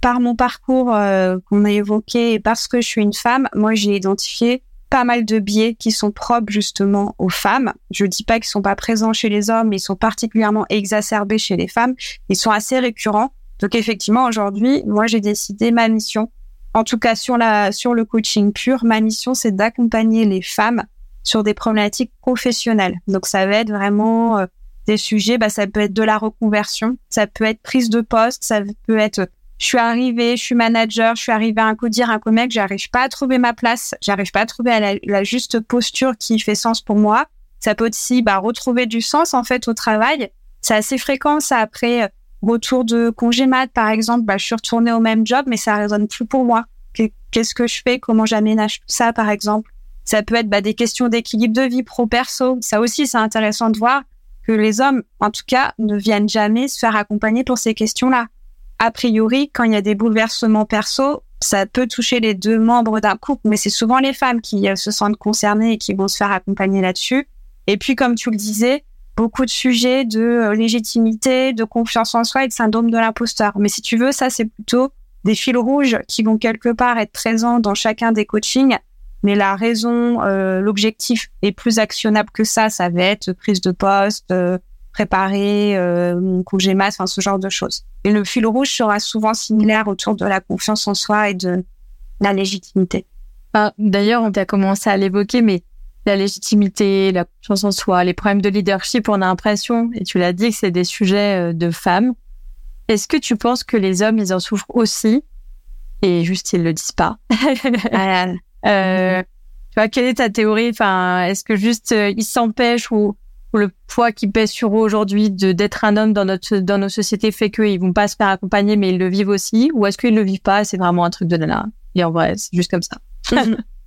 Par mon parcours euh, qu'on a évoqué et parce que je suis une femme, moi j'ai identifié pas mal de biais qui sont propres justement aux femmes. Je dis pas qu'ils sont pas présents chez les hommes, mais ils sont particulièrement exacerbés chez les femmes. Ils sont assez récurrents. Donc effectivement, aujourd'hui, moi j'ai décidé ma mission. En tout cas sur la sur le coaching pur, ma mission c'est d'accompagner les femmes sur des problématiques professionnelles. Donc ça va être vraiment euh, des sujets, bah ça peut être de la reconversion, ça peut être prise de poste, ça peut être je suis arrivée, je suis manager, je suis arrivée à un codir, un comec, j'arrive pas à trouver ma place, j'arrive pas à trouver la, juste posture qui fait sens pour moi. Ça peut aussi bah, retrouver du sens en fait au travail. C'est assez fréquent ça après euh, retour de congé mat par exemple, bah, je suis retournée au même job mais ça résonne plus pour moi. Qu'est-ce que je fais? Comment j'aménage tout ça par exemple? Ça peut être bah, des questions d'équilibre de vie pro-perso. Ça aussi c'est intéressant de voir que les hommes en tout cas ne viennent jamais se faire accompagner pour ces questions-là a priori, quand il y a des bouleversements perso, ça peut toucher les deux membres d'un couple, mais c'est souvent les femmes qui euh, se sentent concernées et qui vont se faire accompagner là-dessus. Et puis, comme tu le disais, beaucoup de sujets de euh, légitimité, de confiance en soi et de syndrome de l'imposteur. Mais si tu veux, ça, c'est plutôt des fils rouges qui vont quelque part être présents dans chacun des coachings. Mais la raison, euh, l'objectif est plus actionnable que ça. Ça va être prise de poste, préparer euh, congé masse, enfin ce genre de choses. Et le fil rouge sera souvent similaire autour de la confiance en soi et de la légitimité. D'ailleurs, on a commencé à l'évoquer, mais la légitimité, la confiance en soi, les problèmes de leadership, on a l'impression, et tu l'as dit, que c'est des sujets euh, de femmes. Est-ce que tu penses que les hommes, ils en souffrent aussi? Et juste, ils le disent pas. euh, tu vois, quelle est ta théorie? Enfin, est-ce que juste euh, ils s'empêchent ou le poids qui pèse sur eux aujourd'hui de d'être un homme dans notre dans nos sociétés fait qu'ils vont pas se faire accompagner mais ils le vivent aussi? Ou est-ce qu'ils le vivent pas? C'est vraiment un truc de nana. Et en vrai c'est juste comme ça.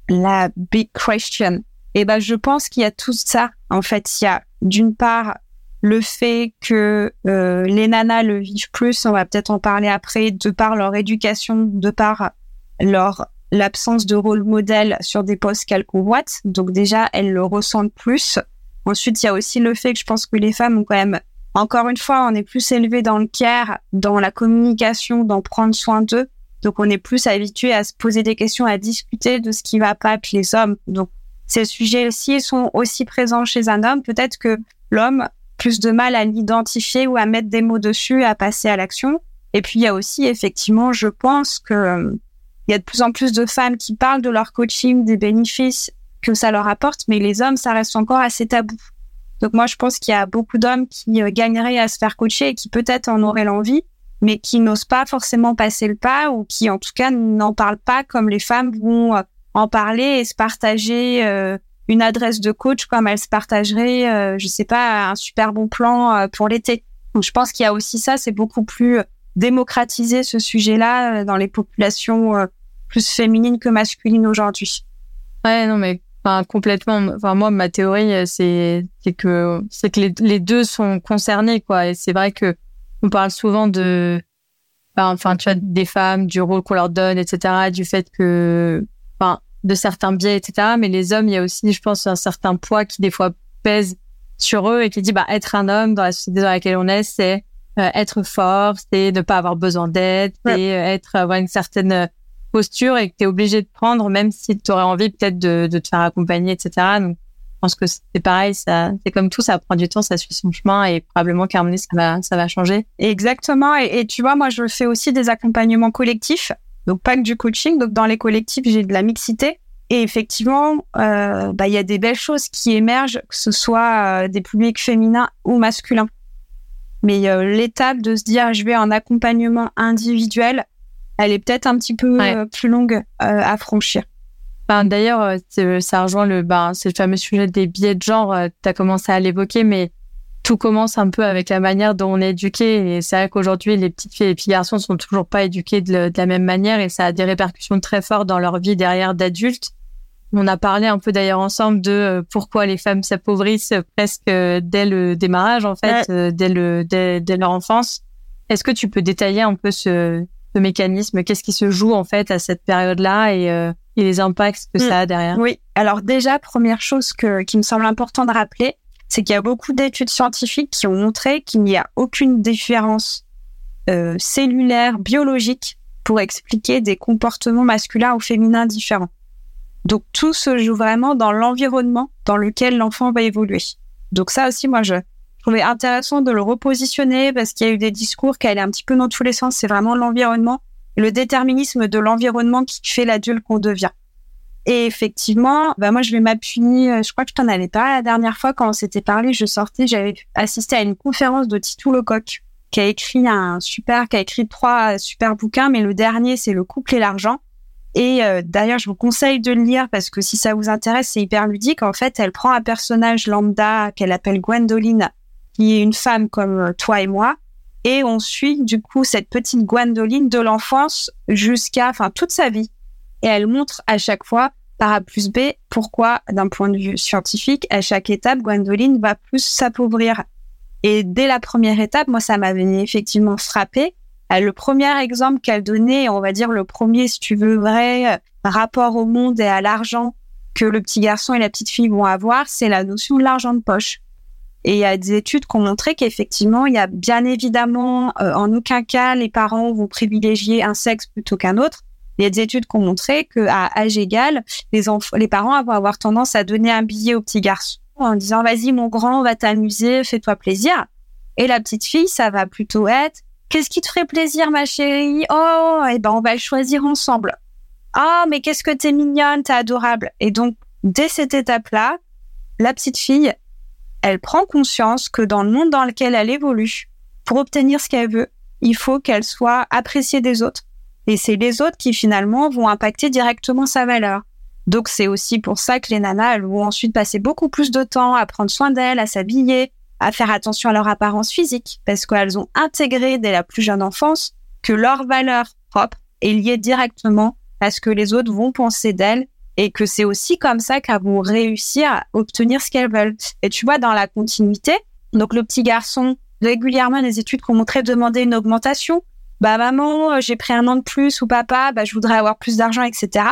La big question et eh ben je pense qu'il y a tout ça en fait il y a d'une part le fait que euh, les nanas le vivent plus on va peut-être en parler après de par leur éducation de par leur l'absence de rôle modèle sur des postes qu'elles convoitent donc déjà elles le ressentent plus Ensuite, il y a aussi le fait que je pense que les femmes ont quand même, encore une fois, on est plus élevé dans le care, dans la communication, dans prendre soin d'eux. Donc, on est plus habitué à se poser des questions, à discuter de ce qui va pas que les hommes. Donc, ces sujets-ci sont aussi présents chez un homme. Peut-être que l'homme plus de mal à l'identifier ou à mettre des mots dessus, à passer à l'action. Et puis, il y a aussi, effectivement, je pense que euh, il y a de plus en plus de femmes qui parlent de leur coaching, des bénéfices que ça leur apporte, mais les hommes, ça reste encore assez tabou. Donc moi, je pense qu'il y a beaucoup d'hommes qui euh, gagneraient à se faire coacher et qui peut-être en auraient l'envie, mais qui n'osent pas forcément passer le pas ou qui, en tout cas, n'en parlent pas comme les femmes vont euh, en parler et se partager euh, une adresse de coach comme elles se partageraient, je sais pas, un super bon plan pour l'été. Donc je pense qu'il y a aussi ça, c'est beaucoup plus démocratisé ce sujet-là dans les populations plus féminines que masculines aujourd'hui. Ouais, non, mais Enfin, complètement. Enfin, moi, ma théorie, euh, c'est c'est que c'est que les, les, deux sont concernés, quoi. Et c'est vrai que on parle souvent de, enfin, tu vois, des femmes, du rôle qu'on leur donne, etc., du fait que, de certains biais, etc. Mais les hommes, il y a aussi, je pense, un certain poids qui des fois pèse sur eux et qui dit, bah, être un homme dans la société dans laquelle on est, c'est euh, être fort, c'est ne pas avoir besoin d'aide, c'est euh, être avoir une certaine posture et que tu es obligé de prendre, même si tu aurais envie peut-être de, de, te faire accompagner, etc. Donc, je pense que c'est pareil, ça, c'est comme tout, ça prend du temps, ça suit son chemin et probablement qu'à un moment ça va, ça va changer. Exactement. Et, et, tu vois, moi, je fais aussi des accompagnements collectifs, donc pas que du coaching. Donc, dans les collectifs, j'ai de la mixité. Et effectivement, euh, bah, il y a des belles choses qui émergent, que ce soit euh, des publics féminins ou masculins. Mais euh, l'étape de se dire, je vais en accompagnement individuel, elle est peut-être un petit peu plus longue à franchir. Ben, D'ailleurs, ça rejoint le, ben, c'est le fameux sujet des biais de genre. tu as commencé à l'évoquer, mais tout commence un peu avec la manière dont on est éduqué. Et c'est vrai qu'aujourd'hui, les petites filles et les petits garçons sont toujours pas éduqués de, la même manière et ça a des répercussions très fortes dans leur vie derrière d'adultes. On a parlé un peu d'ailleurs ensemble de pourquoi les femmes s'appauvrissent presque dès le démarrage, en fait, dès, le, dès, dès leur enfance. Est-ce que tu peux détailler un peu ce, ce mécanisme? Qu'est-ce qui se joue en fait à cette période-là et, euh, et les impacts que ça a derrière? Oui. Alors déjà, première chose que, qui me semble important de rappeler, c'est qu'il y a beaucoup d'études scientifiques qui ont montré qu'il n'y a aucune différence euh, cellulaire, biologique pour expliquer des comportements masculins ou féminins différents. Donc tout se joue vraiment dans l'environnement dans lequel l'enfant va évoluer. Donc ça aussi, moi, je trouvais intéressant de le repositionner parce qu'il y a eu des discours qui allaient un petit peu dans tous les sens. C'est vraiment l'environnement, le déterminisme de l'environnement qui fait l'adulte qu'on devient. Et effectivement, bah moi je vais m'appuyer, euh, je crois que je t'en avais parlé la dernière fois quand on s'était parlé, je sortais, j'avais assisté à une conférence de Titou Lecoq qui a écrit un super, qui a écrit trois super bouquins, mais le dernier c'est Le couple et l'argent. Et euh, d'ailleurs, je vous conseille de le lire parce que si ça vous intéresse, c'est hyper ludique. En fait, elle prend un personnage lambda qu'elle appelle Gwendoline, qui est une femme comme euh, toi et moi, et on suit du coup cette petite Gwendoline de l'enfance jusqu'à, enfin, toute sa vie. Et elle montre à chaque fois par A plus B pourquoi, d'un point de vue scientifique, à chaque étape, Gwendoline va plus s'appauvrir. Et dès la première étape, moi, ça m'avait effectivement frappé le premier exemple qu'elle donnait, on va dire le premier, si tu veux, vrai euh, rapport au monde et à l'argent que le petit garçon et la petite fille vont avoir, c'est la notion de l'argent de poche. Et il y a des études qui ont montré qu'effectivement, il y a bien évidemment, euh, en aucun cas, les parents vont privilégier un sexe plutôt qu'un autre. Il y a des études qui ont montré qu'à âge égal, les, les parents vont avoir tendance à donner un billet au petit garçon en disant vas-y mon grand, on va t'amuser, fais-toi plaisir. Et la petite fille, ça va plutôt être Qu'est-ce qui te ferait plaisir, ma chérie? Oh, eh ben, on va le choisir ensemble. Ah, mais qu'est-ce que t'es mignonne, t'es adorable. Et donc, dès cette étape-là, la petite fille, elle prend conscience que dans le monde dans lequel elle évolue, pour obtenir ce qu'elle veut, il faut qu'elle soit appréciée des autres. Et c'est les autres qui finalement vont impacter directement sa valeur. Donc c'est aussi pour ça que les nanas, elles vont ensuite passer beaucoup plus de temps à prendre soin d'elles, à s'habiller, à faire attention à leur apparence physique parce qu'elles ont intégré dès la plus jeune enfance que leur valeur propre est liée directement à ce que les autres vont penser d'elles et que c'est aussi comme ça qu'elles vont réussir à obtenir ce qu'elles veulent. Et tu vois, dans la continuité, donc le petit garçon, régulièrement, des études qui ont montré demander une augmentation. Bah maman, j'ai pris un an de plus ou papa, bah je voudrais avoir plus d'argent, etc.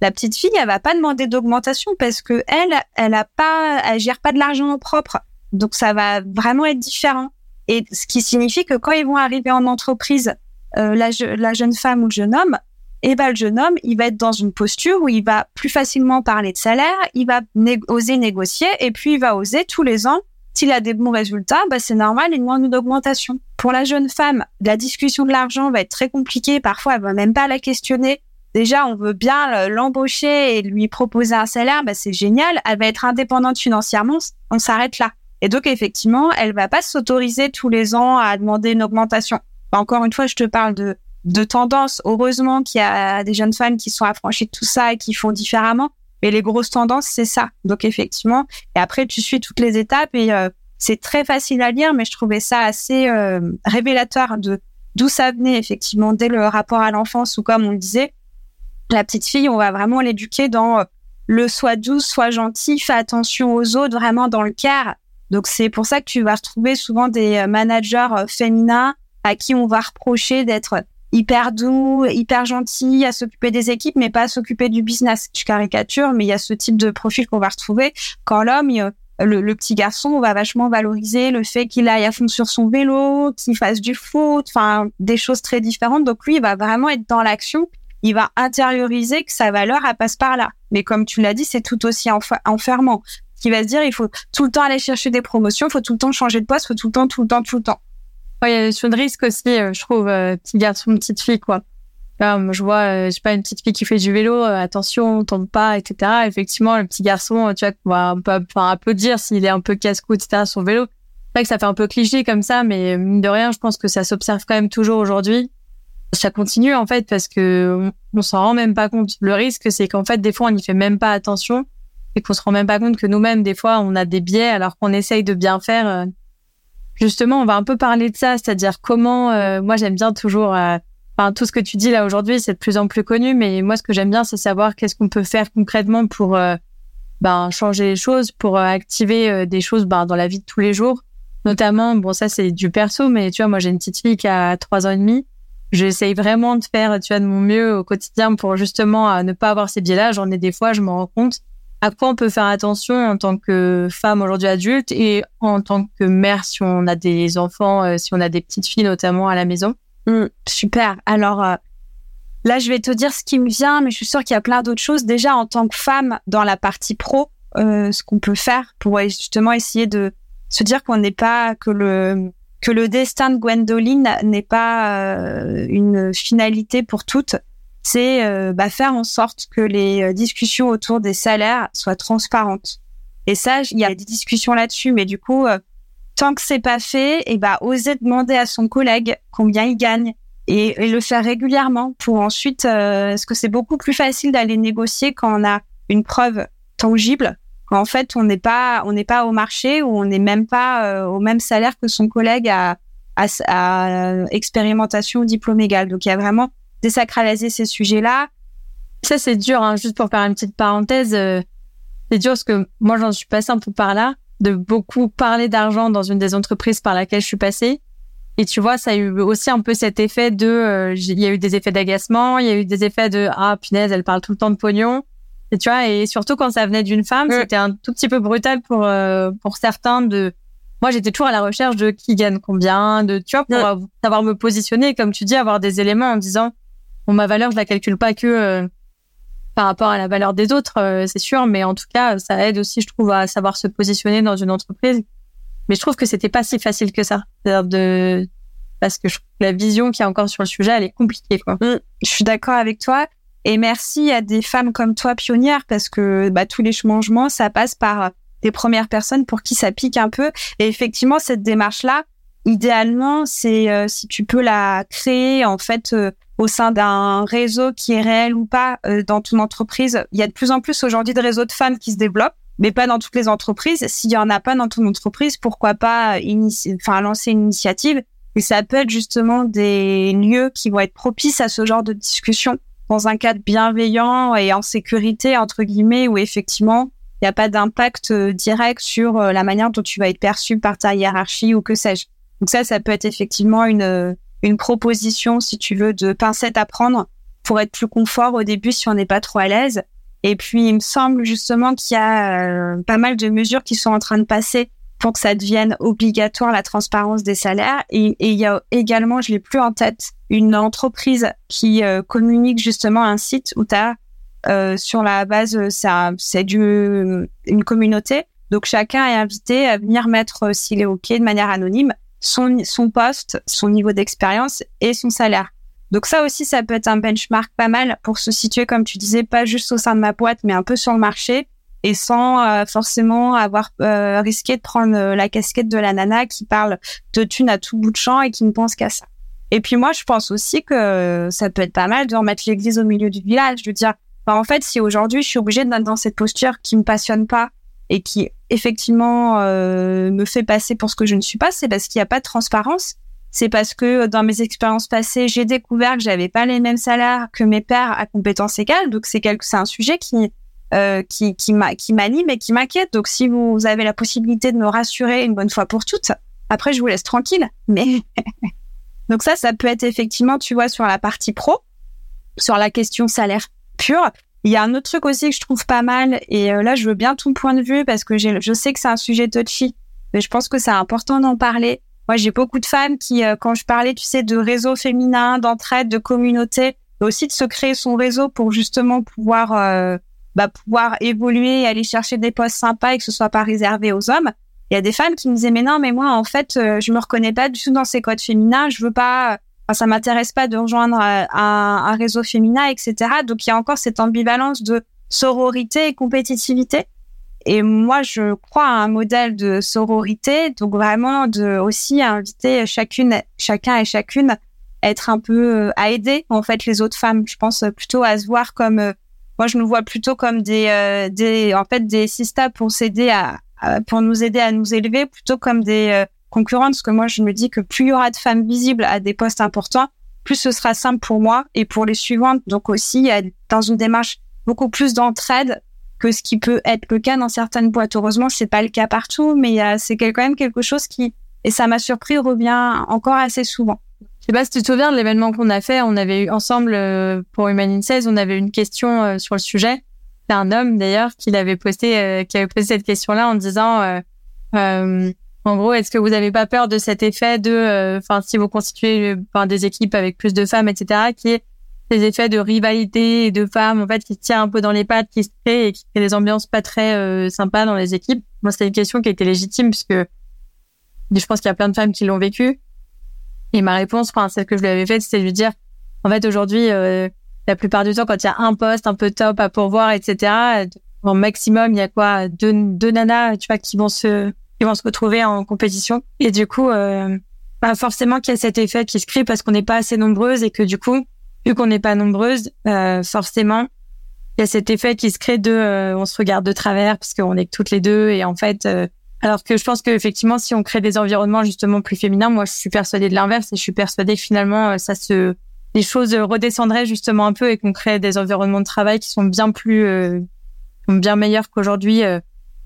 La petite fille, elle va pas demander d'augmentation parce que elle, elle a pas, elle gère pas de l'argent propre. Donc ça va vraiment être différent. Et ce qui signifie que quand ils vont arriver en entreprise, euh, la, jeune femme ou le jeune homme, eh ben, le jeune homme, il va être dans une posture où il va plus facilement parler de salaire, il va oser négocier et puis il va oser tous les ans, s'il a des bons résultats, bah, c'est normal, il demande une augmentation. Pour la jeune femme, la discussion de l'argent va être très compliquée. Parfois, elle va même pas la questionner. Déjà, on veut bien l'embaucher et lui proposer un salaire, bah, c'est génial. Elle va être indépendante financièrement, on s'arrête là. Et donc, effectivement, elle va pas s'autoriser tous les ans à demander une augmentation. Encore une fois, je te parle de, de tendance. Heureusement qu'il y a des jeunes femmes qui sont affranchies de tout ça et qui font différemment. Mais les grosses tendances, c'est ça. Donc, effectivement. Et après, tu suis toutes les étapes et euh, c'est très facile à lire, mais je trouvais ça assez euh, révélateur de d'où ça venait, effectivement, dès le rapport à l'enfance ou comme on le disait, la petite fille, on va vraiment l'éduquer dans euh, le soit douce, soit gentil, fais attention aux autres, vraiment dans le cœur. Donc c'est pour ça que tu vas retrouver souvent des euh, managers euh, féminins à qui on va reprocher d'être hyper doux, hyper gentil, à s'occuper des équipes, mais pas à s'occuper du business. Tu caricatures, mais il y a ce type de profil qu'on va retrouver. Quand l'homme, le, petit garçon, on va vachement valoriser le fait qu'il aille à fond sur son vélo, qu'il fasse du foot, enfin des choses très différentes. Donc lui, il va vraiment être dans l'action. Il va intérioriser que sa valeur, elle passe par là. Mais comme tu l'as dit, c'est tout aussi enfermant qui va se dire il faut tout le temps aller chercher des promotions, il faut tout le temps changer de poste, il faut tout le temps, tout le temps, tout le temps. Il y a sur le risque aussi, euh, je trouve, euh, petit garçon, petite fille, quoi. je vois, euh, je sais pas, une petite fille qui fait du vélo, attention, on tombe pas, etc. Effectivement, le petit garçon, tu vois, on va un enfin, un peu dire s'il est un peu casse-cou, etc. son vélo. C'est vrai que ça fait un peu cliché comme ça, mais de rien, je pense que ça s'observe quand même toujours aujourd'hui. Ça continue en fait parce que on, on s'en rend même pas compte. Le risque, c'est qu'en fait, des fois, on n'y fait même pas attention et qu'on se rend même pas compte que nous-mêmes, des fois, on a des biais alors qu'on essaye de bien faire. Euh. Justement, on va un peu parler de ça, c'est-à-dire comment, euh, moi j'aime bien toujours, euh, enfin tout ce que tu dis là aujourd'hui, c'est de plus en plus connu, mais moi ce que j'aime bien, c'est savoir qu'est-ce qu'on peut faire concrètement pour ben, changer les choses, pour activer des choses ben, dans la vie de tous les jours. Notamment, bon ça c'est du perso, mais tu vois, moi j'ai une petite fille qui a trois ans et demi, j'essaye vraiment de faire, tu vois, de mon mieux au quotidien pour justement ne pas avoir ces biais-là. J'en ai des fois, je me rends compte à quoi on peut faire attention en tant que femme aujourd'hui adulte et en tant que mère si on a des enfants, euh, si on a des petites filles notamment à la maison. Mmh, super. Alors euh, là, je vais te dire ce qui me vient, mais je suis sûre qu'il y a plein d'autres choses. Déjà, en tant que femme, dans la partie pro, euh, ce qu'on peut faire pour justement essayer de se dire qu'on n'est pas que le que le destin de Gwendoline n'est pas une finalité pour toutes c'est euh, bah, faire en sorte que les euh, discussions autour des salaires soient transparentes. Et ça, il y a des discussions là-dessus, mais du coup, euh, tant que c'est pas fait, et eh bah oser demander à son collègue combien il gagne et, le faire régulièrement pour ensuite, parce que c'est beaucoup plus facile d'aller négocier quand on a une preuve tangible. Quand en fait, on n'est pas, on n'est pas au marché ou on n'est même pas au même salaire que son collègue à, à, à expérimentation ou diplôme égal. Donc il y a vraiment désacraliser ces sujets-là. Ça, c'est dur, hein, juste pour faire une petite parenthèse. Euh, c'est dur parce que moi, j'en suis passée un peu par là, de beaucoup parler d'argent dans une des entreprises par laquelle je suis passée. Et tu vois, ça a eu aussi un peu cet effet de, euh, il y a eu des effets d'agacement, il y a eu des effets de, ah, punaise, elle parle tout le temps de pognon. Et tu vois, et surtout quand ça venait d'une femme, c'était un tout petit peu brutal pour euh, pour certains de. Moi, j'étais toujours à la recherche de qui gagne combien, de tu vois, pour savoir me positionner, comme tu dis, avoir des éléments en disant, Bon, ma valeur, je la calcule pas que euh, par rapport à la valeur des autres, euh, c'est sûr, mais en tout cas, ça aide aussi, je trouve, à savoir se positionner dans une entreprise. Mais je trouve que c'était pas si facile que ça. De parce que je trouve que la vision qui est encore sur le sujet, elle est compliquée. Quoi. Mmh, je suis d'accord avec toi. Et merci à des femmes comme toi, pionnières, parce que bah, tous les changements, ça passe par des premières personnes pour qui ça pique un peu. Et effectivement, cette démarche-là, idéalement, c'est euh, si tu peux la créer en fait au sein d'un réseau qui est réel ou pas euh, dans ton entreprise. Il y a de plus en plus aujourd'hui de réseaux de femmes qui se développent, mais pas dans toutes les entreprises. S'il y en a pas dans ton entreprise, pourquoi pas enfin lancer une initiative? Et ça peut être justement des lieux qui vont être propices à ce genre de discussion dans un cadre bienveillant et en sécurité entre guillemets où effectivement il n'y a pas d'impact euh, direct sur euh, la manière dont tu vas être perçu par ta hiérarchie ou que sais-je. Donc ça, ça peut être effectivement une une proposition, si tu veux, de pincettes à prendre pour être plus confort au début si on n'est pas trop à l'aise. Et puis, il me semble justement qu'il y a euh, pas mal de mesures qui sont en train de passer pour que ça devienne obligatoire la transparence des salaires. Et, il y a également, je l'ai plus en tête, une entreprise qui euh, communique justement un site où tu as euh, sur la base, c'est du une communauté. Donc chacun est invité à venir mettre s'il est ok de manière anonyme son, son poste, son niveau d'expérience et son salaire. Donc ça aussi, ça peut être un benchmark pas mal pour se situer, comme tu disais, pas juste au sein de ma boîte, mais un peu sur le marché et sans euh, forcément avoir euh, risqué de prendre euh, la casquette de la nana qui parle de thunes à tout bout de champ et qui ne pense qu'à ça. Et puis moi, je pense aussi que ça peut être pas mal de remettre l'église au milieu du village, de dire, bah, en fait, si aujourd'hui je suis obligée d'être dans cette posture qui me passionne pas et qui effectivement euh, me fait passer pour ce que je ne suis pas, c'est parce qu'il n'y a pas de transparence. C'est parce que dans mes expériences passées, j'ai découvert que j'avais pas les mêmes salaires que mes pères à compétences égales. Donc c'est quelque, c'est un sujet qui euh, qui qui m'anime et qui m'inquiète. Donc si vous avez la possibilité de me rassurer une bonne fois pour toutes, après je vous laisse tranquille. Mais donc ça, ça peut être effectivement, tu vois, sur la partie pro, sur la question salaire pure. Il y a un autre truc aussi que je trouve pas mal, et euh, là je veux bien ton point de vue parce que je sais que c'est un sujet touchy, mais je pense que c'est important d'en parler. Moi j'ai beaucoup de femmes qui, euh, quand je parlais, tu sais, de réseau féminin, d'entraide, de communauté, aussi de se créer son réseau pour justement pouvoir euh, bah, pouvoir évoluer et aller chercher des postes sympas et que ce soit pas réservé aux hommes. Il y a des femmes qui me disaient mais non mais moi en fait je me reconnais pas du tout dans ces codes féminins, je veux pas Enfin, ça m'intéresse pas de rejoindre euh, un, réseau féminin, etc. Donc il y a encore cette ambivalence de sororité et compétitivité. Et moi, je crois à un modèle de sororité, donc vraiment de aussi inviter chacune, chacun et chacune à être un peu euh, à aider en fait les autres femmes. Je pense plutôt à se voir comme euh, moi, je nous vois plutôt comme des, des en fait des sistas pour s'aider à, pour nous aider à nous élever, plutôt comme des concurrente, parce que moi, je me dis que plus il y aura de femmes visibles à des postes importants, plus ce sera simple pour moi et pour les suivantes. Donc aussi, dans une démarche beaucoup plus d'entraide que ce qui peut être le cas dans certaines boîtes. Heureusement, c'est pas le cas partout, mais c'est quand même quelque chose qui, et ça m'a surpris, revient encore assez souvent. Je sais pas si tu te souviens de l'événement qu'on a fait. On avait eu ensemble pour Human 16, on avait une question sur le sujet. C'est un homme d'ailleurs qui l'avait posté, qui avait posé cette question-là en disant, en gros, est-ce que vous n'avez pas peur de cet effet de, enfin, si vous constituez des équipes avec plus de femmes, etc., qui est ces effets de rivalité et de femmes en fait qui se tirent un peu dans les pattes, qui se créent et qui créent des ambiances pas très euh, sympas dans les équipes? Moi, c'était une question qui était légitime puisque je pense qu'il y a plein de femmes qui l'ont vécu. Et ma réponse, enfin, celle que je lui avais faite, c'était de lui dire, en fait, aujourd'hui, euh, la plupart du temps, quand il y a un poste un peu top à pourvoir, etc., en maximum, il y a quoi, deux, deux nanas, tu vois, qui vont se, qui vont se retrouver en compétition. Et du coup, euh, bah forcément qu'il y a cet effet qui se crée parce qu'on n'est pas assez nombreuses et que du coup, vu qu'on n'est pas nombreuses, euh, forcément, il y a cet effet qui se crée de, euh, on se regarde de travers parce qu'on est toutes les deux et en fait, euh, alors que je pense qu'effectivement, si on crée des environnements justement plus féminins, moi, je suis persuadée de l'inverse et je suis persuadée que finalement, ça se, les choses redescendraient justement un peu et qu'on crée des environnements de travail qui sont bien plus, bien meilleurs qu'aujourd'hui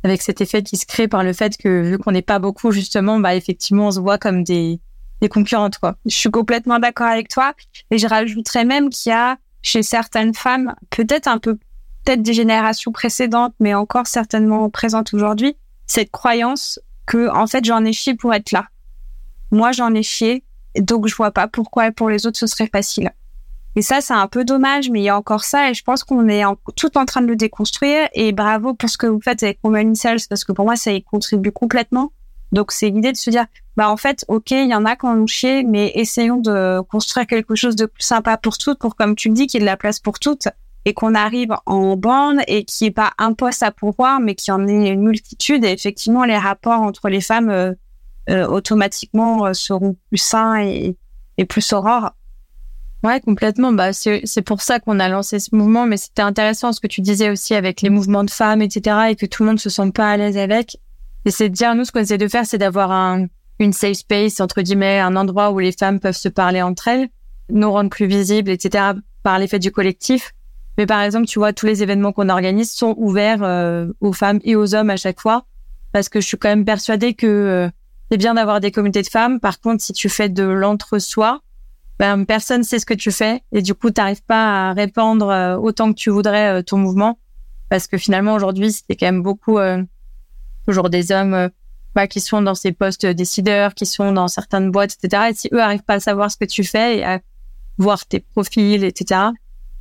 avec cet effet qui se crée par le fait que vu qu'on n'est pas beaucoup justement, bah effectivement, on se voit comme des des concurrentes. Je suis complètement d'accord avec toi. Et je rajouterais même qu'il y a chez certaines femmes, peut-être un peu, peut-être des générations précédentes, mais encore certainement présentes aujourd'hui, cette croyance que, en fait, j'en ai chié pour être là. Moi, j'en ai chié, donc je vois pas pourquoi pour les autres ce serait facile. Et ça, c'est un peu dommage, mais il y a encore ça, et je pense qu'on est tout en train de le déconstruire. Et bravo pour ce que vous faites avec Woman Sales, parce que pour moi, ça y contribue complètement. Donc c'est l'idée de se dire, bah en fait, ok, il y en a qui en ont chié, mais essayons de construire quelque chose de plus sympa pour toutes, pour comme tu le dis, qu'il y ait de la place pour toutes et qu'on arrive en bande et qu'il n'y ait pas un poste à pourvoir, mais qu'il y en ait une multitude. Et effectivement, les rapports entre les femmes euh, euh, automatiquement euh, seront plus sains et, et plus aurores. Ouais, complètement. Bah, c'est pour ça qu'on a lancé ce mouvement, mais c'était intéressant ce que tu disais aussi avec les mouvements de femmes, etc., et que tout le monde se sent pas à l'aise avec. Et c'est dire, nous, ce qu'on essaie de faire, c'est d'avoir un, une safe space, entre guillemets, un endroit où les femmes peuvent se parler entre elles, nous rendre plus visibles, etc., par l'effet du collectif. Mais par exemple, tu vois, tous les événements qu'on organise sont ouverts euh, aux femmes et aux hommes à chaque fois, parce que je suis quand même persuadée que euh, c'est bien d'avoir des communautés de femmes. Par contre, si tu fais de l'entre-soi, ben, personne sait ce que tu fais, et du coup, tu n'arrives pas à répandre euh, autant que tu voudrais ton mouvement, parce que finalement, aujourd'hui, c'est quand même beaucoup toujours des hommes euh, bah, qui sont dans ces postes décideurs, qui sont dans certaines boîtes, etc. Et si eux arrivent pas à savoir ce que tu fais et à voir tes profils, etc.,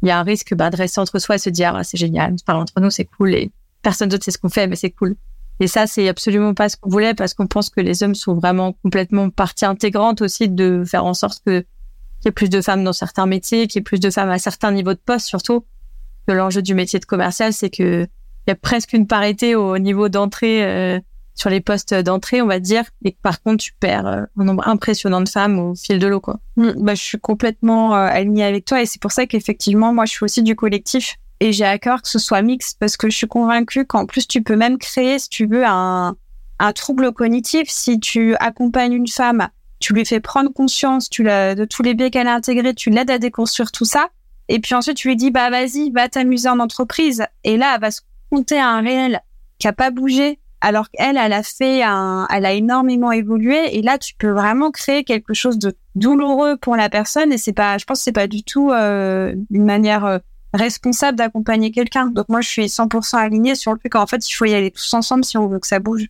il y a un risque bah, de rester entre soi et se dire ah, c'est génial, enfin, entre nous c'est cool et personne d'autre sait ce qu'on fait, mais c'est cool. Et ça, c'est absolument pas ce qu'on voulait parce qu'on pense que les hommes sont vraiment complètement partie intégrante aussi de faire en sorte que qu'il y ait plus de femmes dans certains métiers, qu'il y ait plus de femmes à certains niveaux de poste surtout. Que l'enjeu du métier de commercial, c'est que il y a presque une parité au niveau d'entrée euh, sur les postes d'entrée, on va dire, et par contre, tu perds euh, un nombre impressionnant de femmes au fil de l'eau, quoi. Mm, bah, je suis complètement euh, alignée avec toi, et c'est pour ça qu'effectivement, moi, je suis aussi du collectif, et j'ai à cœur que ce soit mixte, parce que je suis convaincue qu'en plus, tu peux même créer, si tu veux, un, un trouble cognitif. Si tu accompagnes une femme, tu lui fais prendre conscience, tu la, de tous les biais qu'elle a intégrés, tu l'aides à déconstruire tout ça, et puis ensuite, tu lui dis, bah, vas-y, va t'amuser en entreprise, et là, elle va se compter un réel qui a pas bougé, alors qu'elle, elle a fait un, elle a énormément évolué. Et là, tu peux vraiment créer quelque chose de douloureux pour la personne. Et c'est pas, je pense, que c'est pas du tout euh, une manière euh, responsable d'accompagner quelqu'un. Donc moi, je suis 100% alignée sur le fait qu'en fait, il faut y aller tous ensemble si on veut que ça bouge.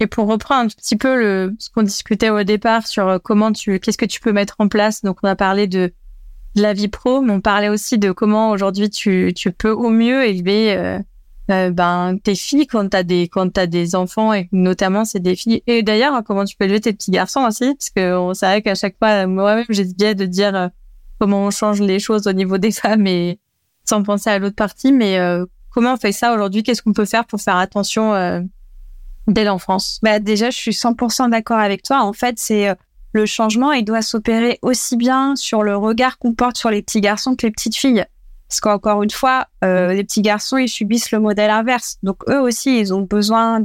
Et pour reprendre un petit peu le, ce qu'on discutait au départ sur euh, comment tu, qu'est-ce que tu peux mettre en place. Donc, on a parlé de, la vie pro, mais on parlait aussi de comment aujourd'hui tu, tu peux au mieux élever euh, ben tes filles quand t'as des quand t'as des enfants et notamment c'est des filles. Et d'ailleurs comment tu peux élever tes petits garçons aussi? Parce que on savait qu'à chaque fois moi-même j'ai biais de dire euh, comment on change les choses au niveau des femmes et sans penser à l'autre partie. Mais euh, comment on fait ça aujourd'hui? Qu'est-ce qu'on peut faire pour faire attention dès l'enfance bah déjà je suis 100% d'accord avec toi en fait c'est le changement il doit s'opérer aussi bien sur le regard qu'on porte sur les petits garçons que les petites filles parce qu'encore une fois, euh, les petits garçons, ils subissent le modèle inverse. Donc eux aussi, ils ont besoin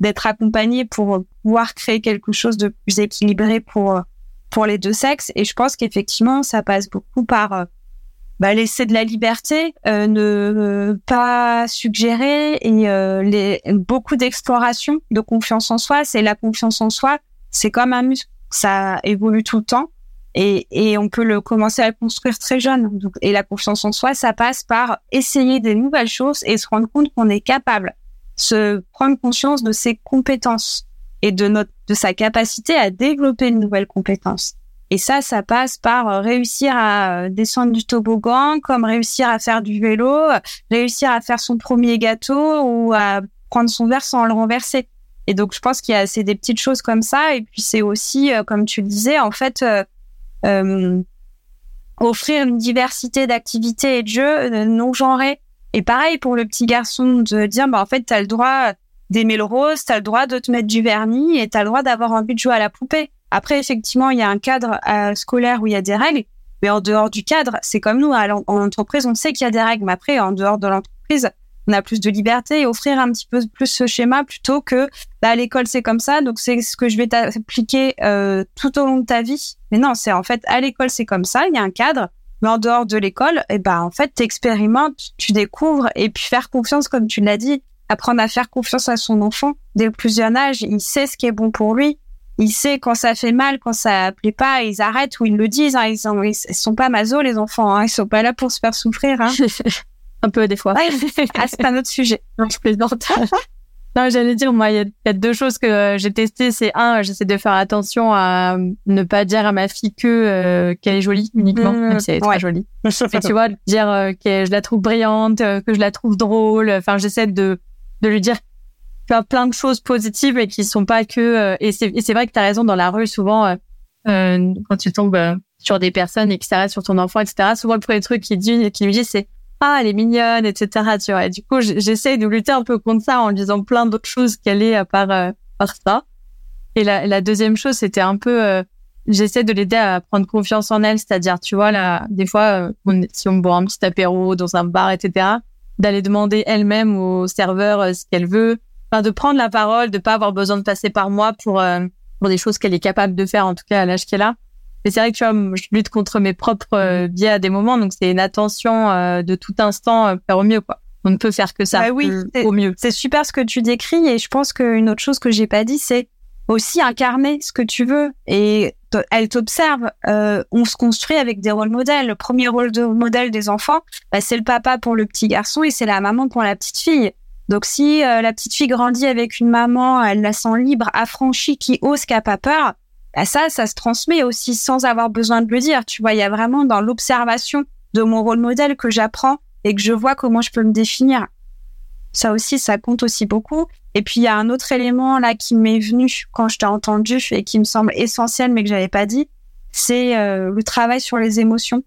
d'être accompagnés pour pouvoir créer quelque chose de plus équilibré pour pour les deux sexes. Et je pense qu'effectivement, ça passe beaucoup par euh, bah, laisser de la liberté, euh, ne pas suggérer et euh, les, beaucoup d'exploration, de confiance en soi. C'est la confiance en soi, c'est comme un muscle, ça évolue tout le temps. Et, et on peut le commencer à construire très jeune. Et la confiance en soi, ça passe par essayer des nouvelles choses et se rendre compte qu'on est capable, se prendre conscience de ses compétences et de notre de sa capacité à développer une nouvelle compétence. Et ça, ça passe par euh, réussir à euh, descendre du toboggan, comme réussir à faire du vélo, réussir à faire son premier gâteau ou à prendre son verre sans le renverser. Et donc, je pense qu'il y a c'est des petites choses comme ça. Et puis, c'est aussi, euh, comme tu le disais, en fait, offrir une diversité d'activités et de jeux non genrés. Et pareil pour le petit garçon de dire, bah en fait, t'as le droit d'aimer le rose, t'as le droit de te mettre du vernis et t'as le droit d'avoir envie de jouer à la poupée. Après, effectivement, il y a un cadre euh, scolaire où il y a des règles, mais en dehors du cadre, c'est comme nous, en entreprise, on sait qu'il y a des règles, mais après, en dehors de l'entreprise, on a plus de liberté et offrir un petit peu plus ce schéma plutôt que bah, à l'école c'est comme ça, donc c'est ce que je vais t'appliquer euh, tout au long de ta vie. Mais non, c'est en fait à l'école c'est comme ça, il y a un cadre, mais en dehors de l'école, eh ben en fait t'expérimentes, tu découvres et puis faire confiance comme tu l'as dit, apprendre à faire confiance à son enfant dès le plus jeune âge, il sait ce qui est bon pour lui il sait quand ça fait mal, quand ça plaît pas, ils arrêtent ou ils le disent. Hein. Ils, sont, ils sont pas maso les enfants. Hein. Ils sont pas là pour se faire souffrir. Hein. un peu des fois. ah, c'est un autre sujet. Non, je plaisante. non, j'allais dire, moi, il y, a deux choses que euh, j'ai testées. C'est un, j'essaie de faire attention à ne pas dire à ma fille que euh, qu'elle est jolie uniquement, mmh, même si elle est très jolie. Mais tu vois, dire euh, que je la trouve brillante, que je la trouve drôle. Enfin, j'essaie de de lui dire plein de choses positives et qui sont pas que euh, et c'est c'est vrai que tu as raison dans la rue souvent euh, euh quand tu tombes euh, sur des personnes et qui s'arrêtent sur ton enfant etc souvent le premier truc qu'il dit qui lui dit c'est ah elle est mignonne etc tu vois. Et du coup j'essaie de lutter un peu contre ça en lui disant plein d'autres choses qu'elle est à part par ça. Et la, la deuxième chose c'était un peu j'essaie de l'aider à prendre confiance en elle c'est-à-dire tu vois là des fois si on boit un petit apéro dans un bar etc d'aller demander elle-même au serveur ce qu'elle veut enfin, de prendre la parole, de pas avoir besoin de passer par moi pour euh, pour des choses qu'elle est capable de faire en tout cas à l'âge qu'elle a. Mais c'est vrai que tu vois, je lutte contre mes propres euh, biais à des moments, donc c'est une attention euh, de tout instant faire au mieux quoi. On ne peut faire que ça. Bah oui, au mieux. C'est super ce que tu décris et je pense qu'une autre chose que j'ai pas dit, c'est aussi incarner ce que tu veux et elle t'observe. Euh, on se construit avec des rôles modèles. Le premier rôle de modèle des enfants, bah, c'est le papa pour le petit garçon et c'est la maman pour la petite fille. Donc si euh, la petite fille grandit avec une maman, elle la sent libre, affranchie, qui ose, qui a pas peur, bah ça, ça se transmet aussi sans avoir besoin de le dire. Tu vois, il y a vraiment dans l'observation de mon rôle modèle que j'apprends et que je vois comment je peux me définir. Ça aussi, ça compte aussi beaucoup. Et puis il y a un autre élément là qui m'est venu quand je t'ai entendu et qui me semble essentiel mais que j'avais pas dit, c'est euh, le travail sur les émotions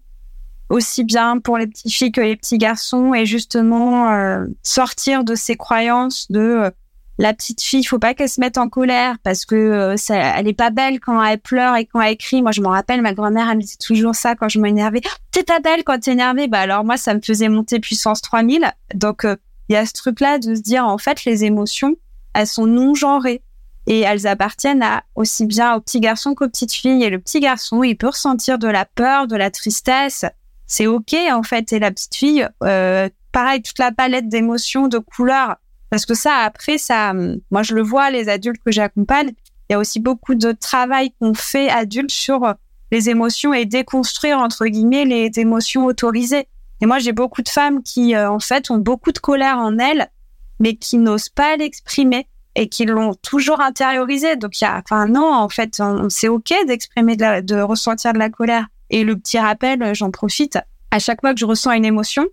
aussi bien pour les petites filles que les petits garçons et justement euh, sortir de ces croyances de euh, la petite fille, il faut pas qu'elle se mette en colère parce que euh, ça, elle est pas belle quand elle pleure et quand elle crie. Moi, je me rappelle, ma grand-mère, elle me disait toujours ça quand je m'énervais. T'es pas belle quand t'es énervée. Bah alors moi, ça me faisait monter puissance 3000. Donc il y a ce truc-là de se dire en fait, les émotions, elles sont non genrées et elles appartiennent à aussi bien aux petits garçons qu'aux petites filles. Et le petit garçon, il peut ressentir de la peur, de la tristesse, c'est ok en fait. Et la petite fille, euh, pareil, toute la palette d'émotions, de couleurs, parce que ça après ça, moi je le vois, les adultes que j'accompagne, il y a aussi beaucoup de travail qu'on fait adultes sur les émotions et déconstruire entre guillemets les émotions autorisées. Et moi j'ai beaucoup de femmes qui euh, en fait ont beaucoup de colère en elles, mais qui n'osent pas l'exprimer et qui l'ont toujours intériorisé. Donc il y a, enfin non, en fait, c'est ok d'exprimer, de, de ressentir de la colère. Et le petit rappel, j'en profite, à chaque fois que je ressens une émotion,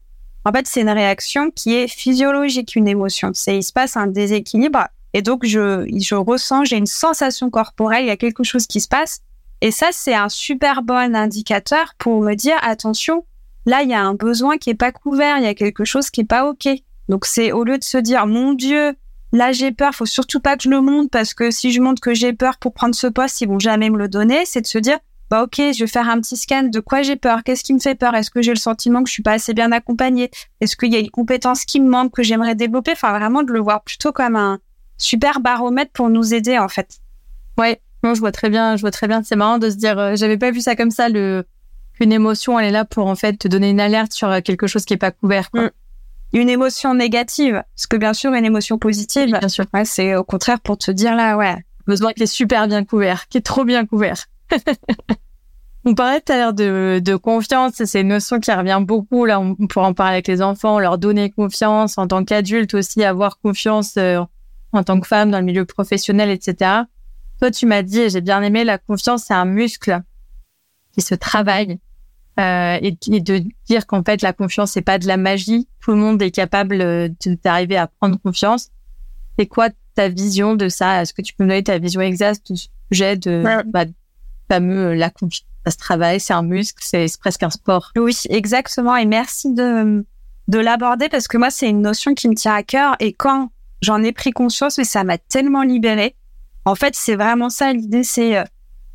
en fait, c'est une réaction qui est physiologique, une émotion. C'est, il se passe un déséquilibre. Et donc, je, je ressens, j'ai une sensation corporelle, il y a quelque chose qui se passe. Et ça, c'est un super bon indicateur pour me dire, attention, là, il y a un besoin qui est pas couvert, il y a quelque chose qui est pas OK. Donc, c'est au lieu de se dire, mon Dieu, là, j'ai peur, faut surtout pas que je le monte parce que si je montre que j'ai peur pour prendre ce poste, ils vont jamais me le donner. C'est de se dire, bah ok, je vais faire un petit scan de quoi j'ai peur, qu'est-ce qui me fait peur, est-ce que j'ai le sentiment que je suis pas assez bien accompagnée, est-ce qu'il y a une compétence qui me manque que j'aimerais développer, enfin vraiment de le voir plutôt comme un super baromètre pour nous aider en fait. Ouais, moi je vois très bien, je vois très bien. C'est marrant de se dire, euh, j'avais pas vu ça comme ça. Le qu'une émotion, elle est là pour en fait te donner une alerte sur euh, quelque chose qui est pas couvert. Quoi. Mm. Une émotion négative, parce que bien sûr une émotion positive, bien sûr, ouais, c'est au contraire pour te dire là, ouais, besoin qui est super bien couvert, qui est trop bien couvert. On parlait tout à l'heure de, de confiance, c'est une notion qui revient beaucoup. Là, on pourrait en parler avec les enfants, leur donner confiance en tant qu'adulte aussi, avoir confiance euh, en tant que femme dans le milieu professionnel, etc. Toi, tu m'as dit, et j'ai bien aimé, la confiance, c'est un muscle qui se travaille. Euh, et, de dire qu'en fait, la confiance, c'est pas de la magie. Tout le monde est capable euh, d'arriver à prendre confiance. C'est quoi ta vision de ça? Est-ce que tu peux me donner ta vision exacte du sujet de bah, fameux la confiance ça se travaille, c'est un muscle, c'est presque un sport. Oui, exactement. Et merci de, de l'aborder parce que moi, c'est une notion qui me tient à cœur. Et quand j'en ai pris conscience, mais ça m'a tellement libérée. En fait, c'est vraiment ça l'idée. C'est euh,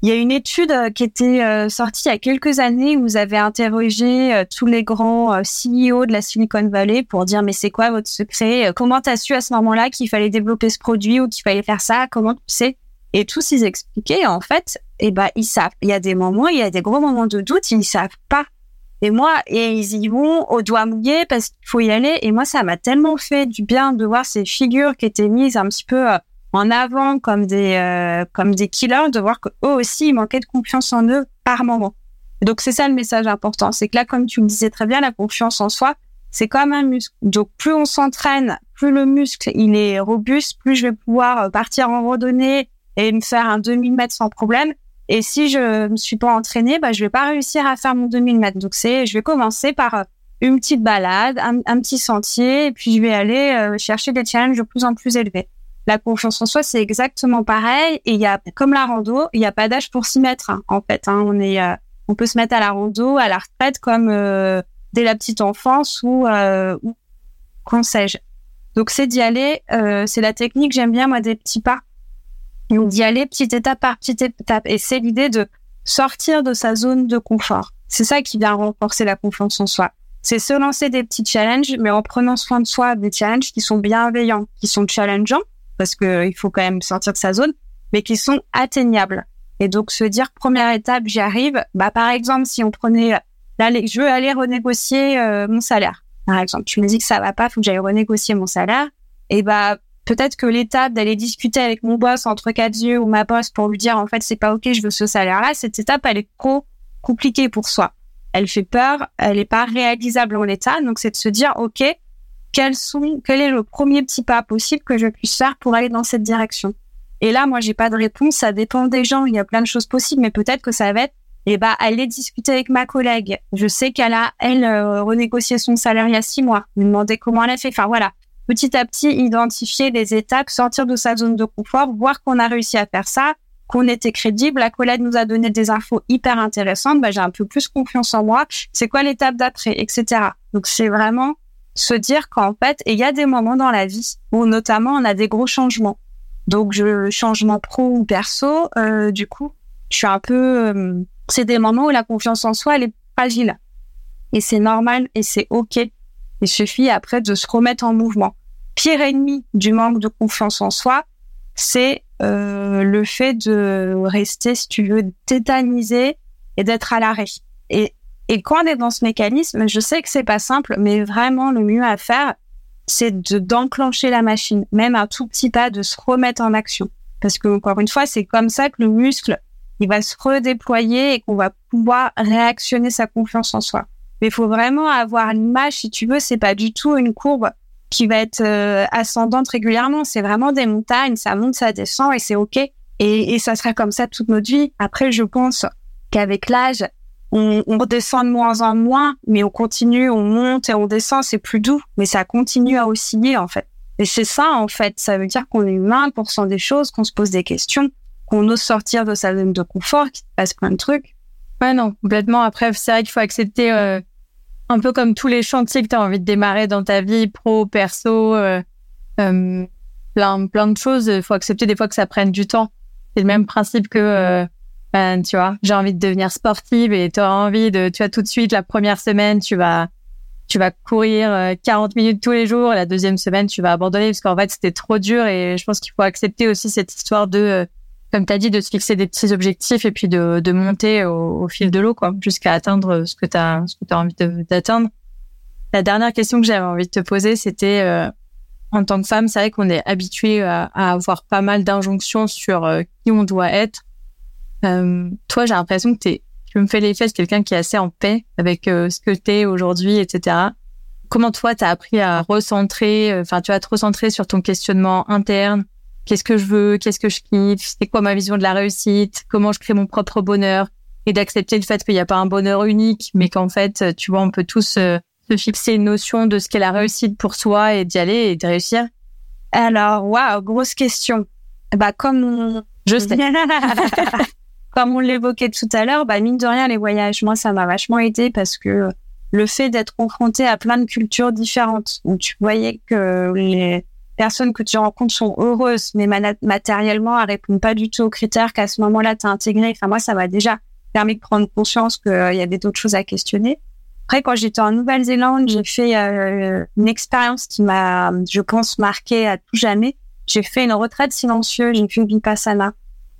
il y a une étude euh, qui était euh, sortie il y a quelques années où vous avez interrogé tous les grands CEO de la Silicon Valley pour dire mais c'est quoi votre secret? Comment t'as su à ce moment-là qu'il fallait développer ce produit ou qu'il fallait faire ça? Comment tu sais? Et tous ils expliquaient en fait eh ben ils savent. Il y a des moments, il y a des gros moments de doute, ils savent pas. Et moi, et ils y vont au doigt mouillé parce qu'il faut y aller. Et moi, ça m'a tellement fait du bien de voir ces figures qui étaient mises un petit peu euh, en avant comme des euh, comme des killers, de voir qu'eux aussi ils manquaient de confiance en eux par moment. Donc c'est ça le message important, c'est que là, comme tu me disais très bien, la confiance en soi, c'est comme un muscle. Donc plus on s'entraîne, plus le muscle il est robuste, plus je vais pouvoir euh, partir en randonnée et me faire un 2000 mètres sans problème. Et si je me suis pas entraînée, bah, je vais pas réussir à faire mon 2000 mètres. Donc c'est, je vais commencer par euh, une petite balade, un, petit sentier, et puis je vais aller euh, chercher des challenges de plus en plus élevés. La confiance en soi, c'est exactement pareil. Et il y a, comme la rando, il n'y a pas d'âge pour s'y mettre. Hein, en fait, hein. on est, euh, on peut se mettre à la rando, à la retraite, comme dès la petite enfance ou, ou quand sais-je. Donc c'est d'y aller. c'est la technique. J'aime bien moi des petits pas d'y aller petite étape par petite étape. Et c'est l'idée de sortir de sa zone de confort. C'est ça qui vient renforcer la confiance en soi. C'est se lancer des petits challenges, mais en prenant soin de soi, des challenges qui sont bienveillants, qui sont challengeants, parce que il faut quand même sortir de sa zone, mais qui sont atteignables. Et donc se dire première étape, j'y arrive. Bah par exemple, si on prenait, là, je veux aller renégocier euh, mon salaire. Par exemple, tu me dis que ça va pas, faut que j'aille renégocier mon salaire. Et bah peut-être que l'étape d'aller discuter avec mon boss entre quatre yeux ou ma boss pour lui dire en fait c'est pas ok je veux ce salaire là cette étape elle est trop compliquée pour soi elle fait peur elle est pas réalisable en l'état donc c'est de se dire ok quels sont quel est le premier petit pas possible que je puisse faire pour aller dans cette direction? Et là moi j'ai pas de réponse ça dépend des gens il y a plein de choses possibles mais peut-être que ça va être eh ben, aller discuter avec ma collègue. Je sais qu'elle a, elle, euh, renégocié son salaire il y a six mois. Me demander comment elle a fait. Enfin, voilà petit à petit identifier les étapes, sortir de sa zone de confort, voir qu'on a réussi à faire ça, qu'on était crédible. La collègue nous a donné des infos hyper intéressantes. Bah, j'ai un peu plus confiance en moi. C'est quoi l'étape d'après, etc. Donc c'est vraiment se dire qu'en fait, il y a des moments dans la vie où notamment on a des gros changements. Donc je changement pro ou perso, euh, du coup, je suis un peu. Euh, c'est des moments où la confiance en soi elle est fragile et c'est normal et c'est ok il suffit après de se remettre en mouvement. Pire ennemi du manque de confiance en soi, c'est euh, le fait de rester, si tu veux, tétanisé et d'être à l'arrêt. Et, quand on est dans ce mécanisme, je sais que c'est pas simple, mais vraiment le mieux à faire, c'est de d'enclencher la machine, même un tout petit pas, de se remettre en action. Parce que encore une fois, c'est comme ça que le muscle, il va se redéployer et qu'on va pouvoir réactionner sa confiance en soi. Mais il faut vraiment avoir l'image, si tu veux, c'est pas du tout une courbe qui va être euh, ascendante régulièrement. C'est vraiment des montagnes, ça monte, ça descend et c'est ok. Et, et ça sera comme ça toute notre vie. Après, je pense qu'avec l'âge, on, on, redescend de moins en moins, mais on continue, on monte et on descend, c'est plus doux, mais ça continue à osciller en fait. Et c'est ça en fait, ça veut dire qu'on est humain, qu'on ressent des choses, qu'on se pose des questions, qu'on ose sortir de sa zone de confort, qu'il se passe plein de trucs. Ouais, non, complètement. Après, c'est vrai qu'il faut accepter, euh, un peu comme tous les chantiers que tu as envie de démarrer dans ta vie, pro, perso, euh, euh, plein, plein de choses. Il faut accepter des fois que ça prenne du temps. C'est le même principe que, ben, tu vois, j'ai envie de devenir sportive et tu as envie de, tu vois, tout de suite, la première semaine, tu vas, tu vas courir 40 minutes tous les jours. La deuxième semaine, tu vas abandonner parce qu'en fait, c'était trop dur. Et je pense qu'il faut accepter aussi cette histoire de comme tu as dit, de se fixer des petits objectifs et puis de, de monter au, fil de l'eau, quoi, jusqu'à atteindre ce que tu as, ce que as envie d'atteindre. La dernière question que j'avais envie de te poser, c'était euh, en tant que femme, c'est vrai qu'on est habitué à, à, avoir pas mal d'injonctions sur euh, qui on doit être. Euh, toi, j'ai l'impression que tu es tu me fais l'effet de quelqu'un qui est assez en paix avec euh, ce que t'es aujourd'hui, etc. Comment toi, t'as appris à recentrer, euh, enfin, tu vas te recentrer sur ton questionnement interne. Qu'est-ce que je veux? Qu'est-ce que je kiffe? C'est quoi ma vision de la réussite? Comment je crée mon propre bonheur? Et d'accepter le fait qu'il n'y a pas un bonheur unique, mais qu'en fait, tu vois, on peut tous euh, se fixer une notion de ce qu'est la réussite pour soi et d'y aller et de réussir. Alors, waouh, grosse question. Bah, comme je sais. Comme on l'évoquait tout à l'heure, bah, mine de rien, les voyages, moi, ça m'a vachement aidé parce que le fait d'être confronté à plein de cultures différentes, où tu voyais que les personnes que tu rencontres sont heureuses, mais matériellement, elles répondent pas du tout aux critères qu'à ce moment-là, tu as intégré. Enfin, moi, ça m'a déjà permis de prendre conscience qu'il y avait d'autres choses à questionner. Après, quand j'étais en Nouvelle-Zélande, j'ai fait euh, une expérience qui m'a, je pense, marqué à tout jamais. J'ai fait une retraite silencieuse, j'ai fait Vipassana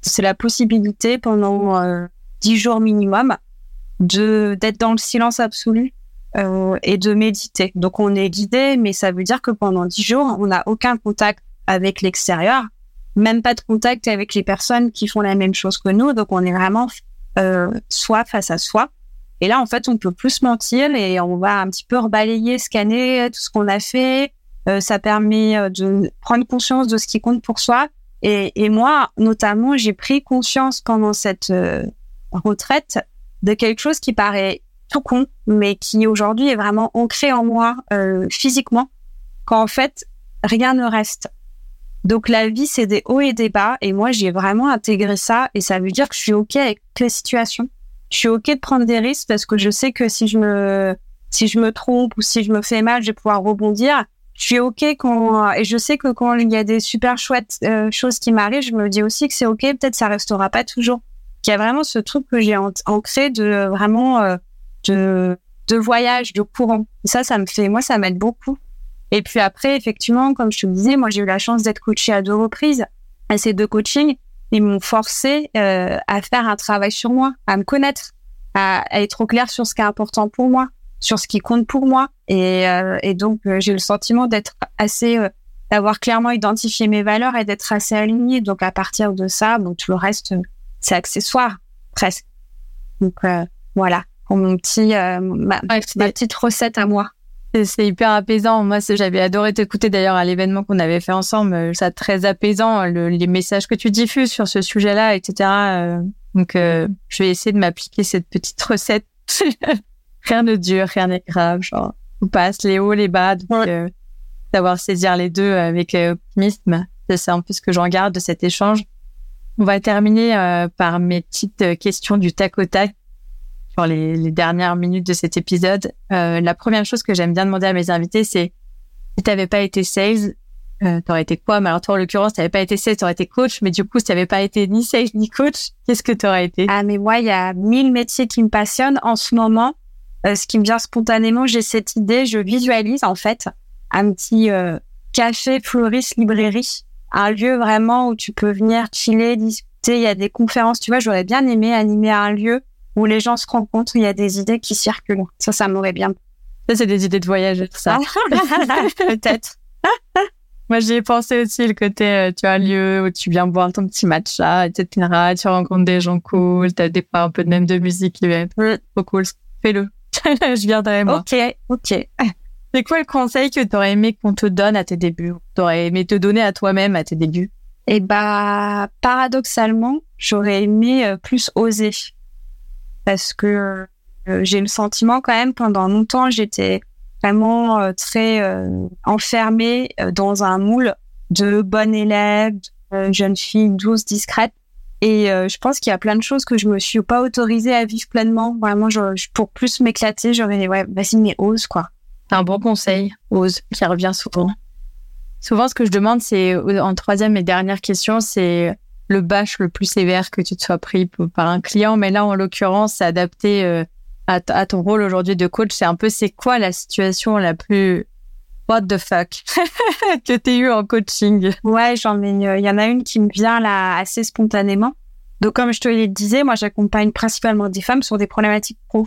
c'est la possibilité pendant euh, dix jours minimum de d'être dans le silence absolu euh, et de méditer. Donc on est guidé, mais ça veut dire que pendant dix jours, on n'a aucun contact avec l'extérieur, même pas de contact avec les personnes qui font la même chose que nous. Donc on est vraiment euh, soi face à soi. Et là, en fait, on peut plus mentir et on va un petit peu rebalayer, scanner tout ce qu'on a fait. Euh, ça permet de prendre conscience de ce qui compte pour soi et, moi, notamment, j'ai pris conscience pendant cette euh, retraite de quelque chose qui paraît tout con, mais qui aujourd'hui est vraiment ancré en moi euh, physiquement, qu'en fait, rien ne reste. Donc la vie, c'est des hauts et des bas, et moi, j'ai vraiment intégré ça, et ça veut dire que je suis OK avec les situations. Je suis OK de prendre des risques parce que je sais que si je me si je me trompe ou si je me fais mal, je vais pouvoir rebondir je suis ok quand et je sais que quand il y a des super chouettes euh, choses qui m'arrivent, je me dis aussi que c'est ok. Peut-être ça restera pas toujours. Il y a vraiment ce truc que j'ai ancré de vraiment euh, de de voyage, de courant. Ça, ça me fait, moi, ça m'aide beaucoup. Et puis après, effectivement, comme je te disais, moi, j'ai eu la chance d'être coachée à deux reprises. Et ces deux coachings, ils m'ont forcé euh, à faire un travail sur moi, à me connaître, à, à être au clair sur ce qui est important pour moi, sur ce qui compte pour moi. Et, euh, et donc, euh, j'ai le sentiment d'être assez, euh, d'avoir clairement identifié mes valeurs et d'être assez alignée. Donc, à partir de ça, donc tout le reste, c'est accessoire, presque. Donc, voilà, pour mon petit, ma, petite recette à moi. C'est hyper apaisant. Moi, j'avais adoré t'écouter d'ailleurs à l'événement qu'on avait fait ensemble. Ça très apaisant, les messages que tu diffuses sur ce sujet-là, etc. Donc, je vais essayer de m'appliquer cette petite recette. rien ne dure, rien n'est grave. Genre, on passe les hauts, les bas. Donc, euh, savoir saisir les deux avec euh, optimisme, c'est un peu ce que j'en garde de cet échange. On va terminer euh, par mes petites questions du tac au tac pour les, les dernières minutes de cet épisode. la première chose que j'aime bien demander à mes invités, c'est si t'avais pas été sales, euh, t'aurais été quoi? Mais alors toi, en l'occurrence, t'avais pas été sales, t'aurais été coach. Mais du coup, si t'avais pas été ni sales ni coach, qu'est-ce que t'aurais été? Ah, mais moi, il y a mille métiers qui me passionnent en ce moment. Euh, ce qui me vient spontanément, j'ai cette idée, je visualise en fait un petit euh, café fleuriste librairie, un lieu vraiment où tu peux venir chiller, discuter. Il y a des conférences, tu vois. J'aurais bien aimé animer un lieu où les gens se rencontrent, il y a des idées qui circulent. Ça, ça m'aurait bien. Ça, c'est des idées de voyage, ça. Peut-être. Moi, j'y ai pensé aussi, le côté, euh, tu as un lieu où tu viens boire ton petit matcha, etc. Tu rencontres des gens cool, tu as des fois un peu de même de musique qui va être trop cool. Fais-le. je viendrai moi. Ok, ok. C'est quoi le conseil que tu aurais aimé qu'on te donne à tes débuts? Tu aurais aimé te donner à toi-même à tes débuts? Eh bah, paradoxalement, j'aurais aimé euh, plus oser. Parce que euh, j'ai le sentiment quand même, pendant longtemps, j'étais vraiment euh, très enfermée dans un moule de bonne élève, jeune fille douce, discrète. Et euh, je pense qu'il y a plein de choses que je me suis pas autorisée à vivre pleinement. Vraiment, je, pour plus m'éclater, j'aurais ouais, vas-y, mais ose quoi. C'est un bon conseil, ose, qui revient souvent. Souvent, ce que je demande, c'est en troisième et dernière question, c'est le bâche le plus sévère que tu te sois pris par un client. Mais là, en l'occurrence, c'est adapté euh, à, ton rôle aujourd'hui de coach. C'est un peu, c'est quoi la situation la plus what the fuck que t'aies eu en coaching? Ouais, j'en ai. Il y en a une qui me vient là assez spontanément. Donc, comme je te le disais, moi, j'accompagne principalement des femmes sur des problématiques pro.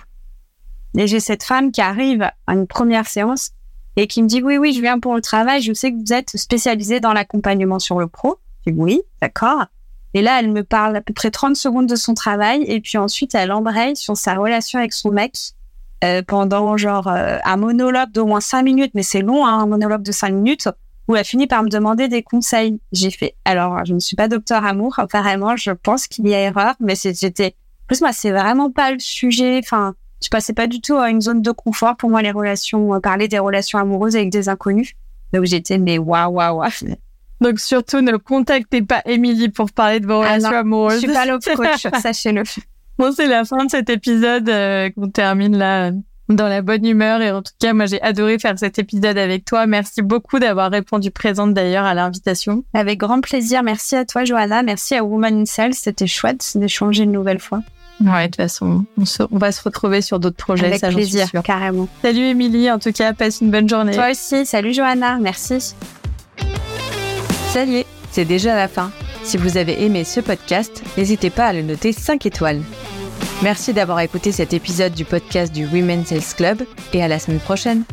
Et j'ai cette femme qui arrive à une première séance et qui me dit oui, oui, je viens pour le travail. Je sais que vous êtes spécialisé dans l'accompagnement sur le pro. Je dis oui, d'accord. Et là, elle me parle à peu près 30 secondes de son travail et puis ensuite, elle embraye sur sa relation avec son mec euh, pendant genre euh, un monologue d'au moins 5 minutes, mais c'est long, hein, un monologue de 5 minutes, où elle finit par me demander des conseils. J'ai fait, alors, je ne suis pas docteur amour, apparemment, je pense qu'il y a erreur, mais c'était, plus moi, c'est vraiment pas le sujet, enfin, je passais pas du tout à une zone de confort pour moi, les relations, euh, parler des relations amoureuses avec des inconnus. Donc j'étais, mais waouh, waouh, waouh. Donc surtout, ne contactez pas Émilie pour parler de vos Ah relations non, amoureuses. Je suis pas love coach, sachez-le. Bon, c'est la fin de cet épisode euh, qu'on termine là dans la bonne humeur. Et en tout cas, moi, j'ai adoré faire cet épisode avec toi. Merci beaucoup d'avoir répondu présente d'ailleurs à l'invitation. Avec grand plaisir. Merci à toi, Johanna. Merci à Woman in Cell. C'était chouette d'échanger une nouvelle fois. Ouais, de toute façon, on, se- on va se retrouver sur d'autres projets, Avec ça suis plaisir, carrément. Salut Émilie, en tout cas, passe une bonne journée. Toi aussi. Salut, Johanna. Merci. Est, c'est déjà la fin. Si vous avez aimé ce podcast, n'hésitez pas à le noter 5 étoiles. Merci d'avoir écouté cet épisode du podcast du Women's Health Club et à la semaine prochaine.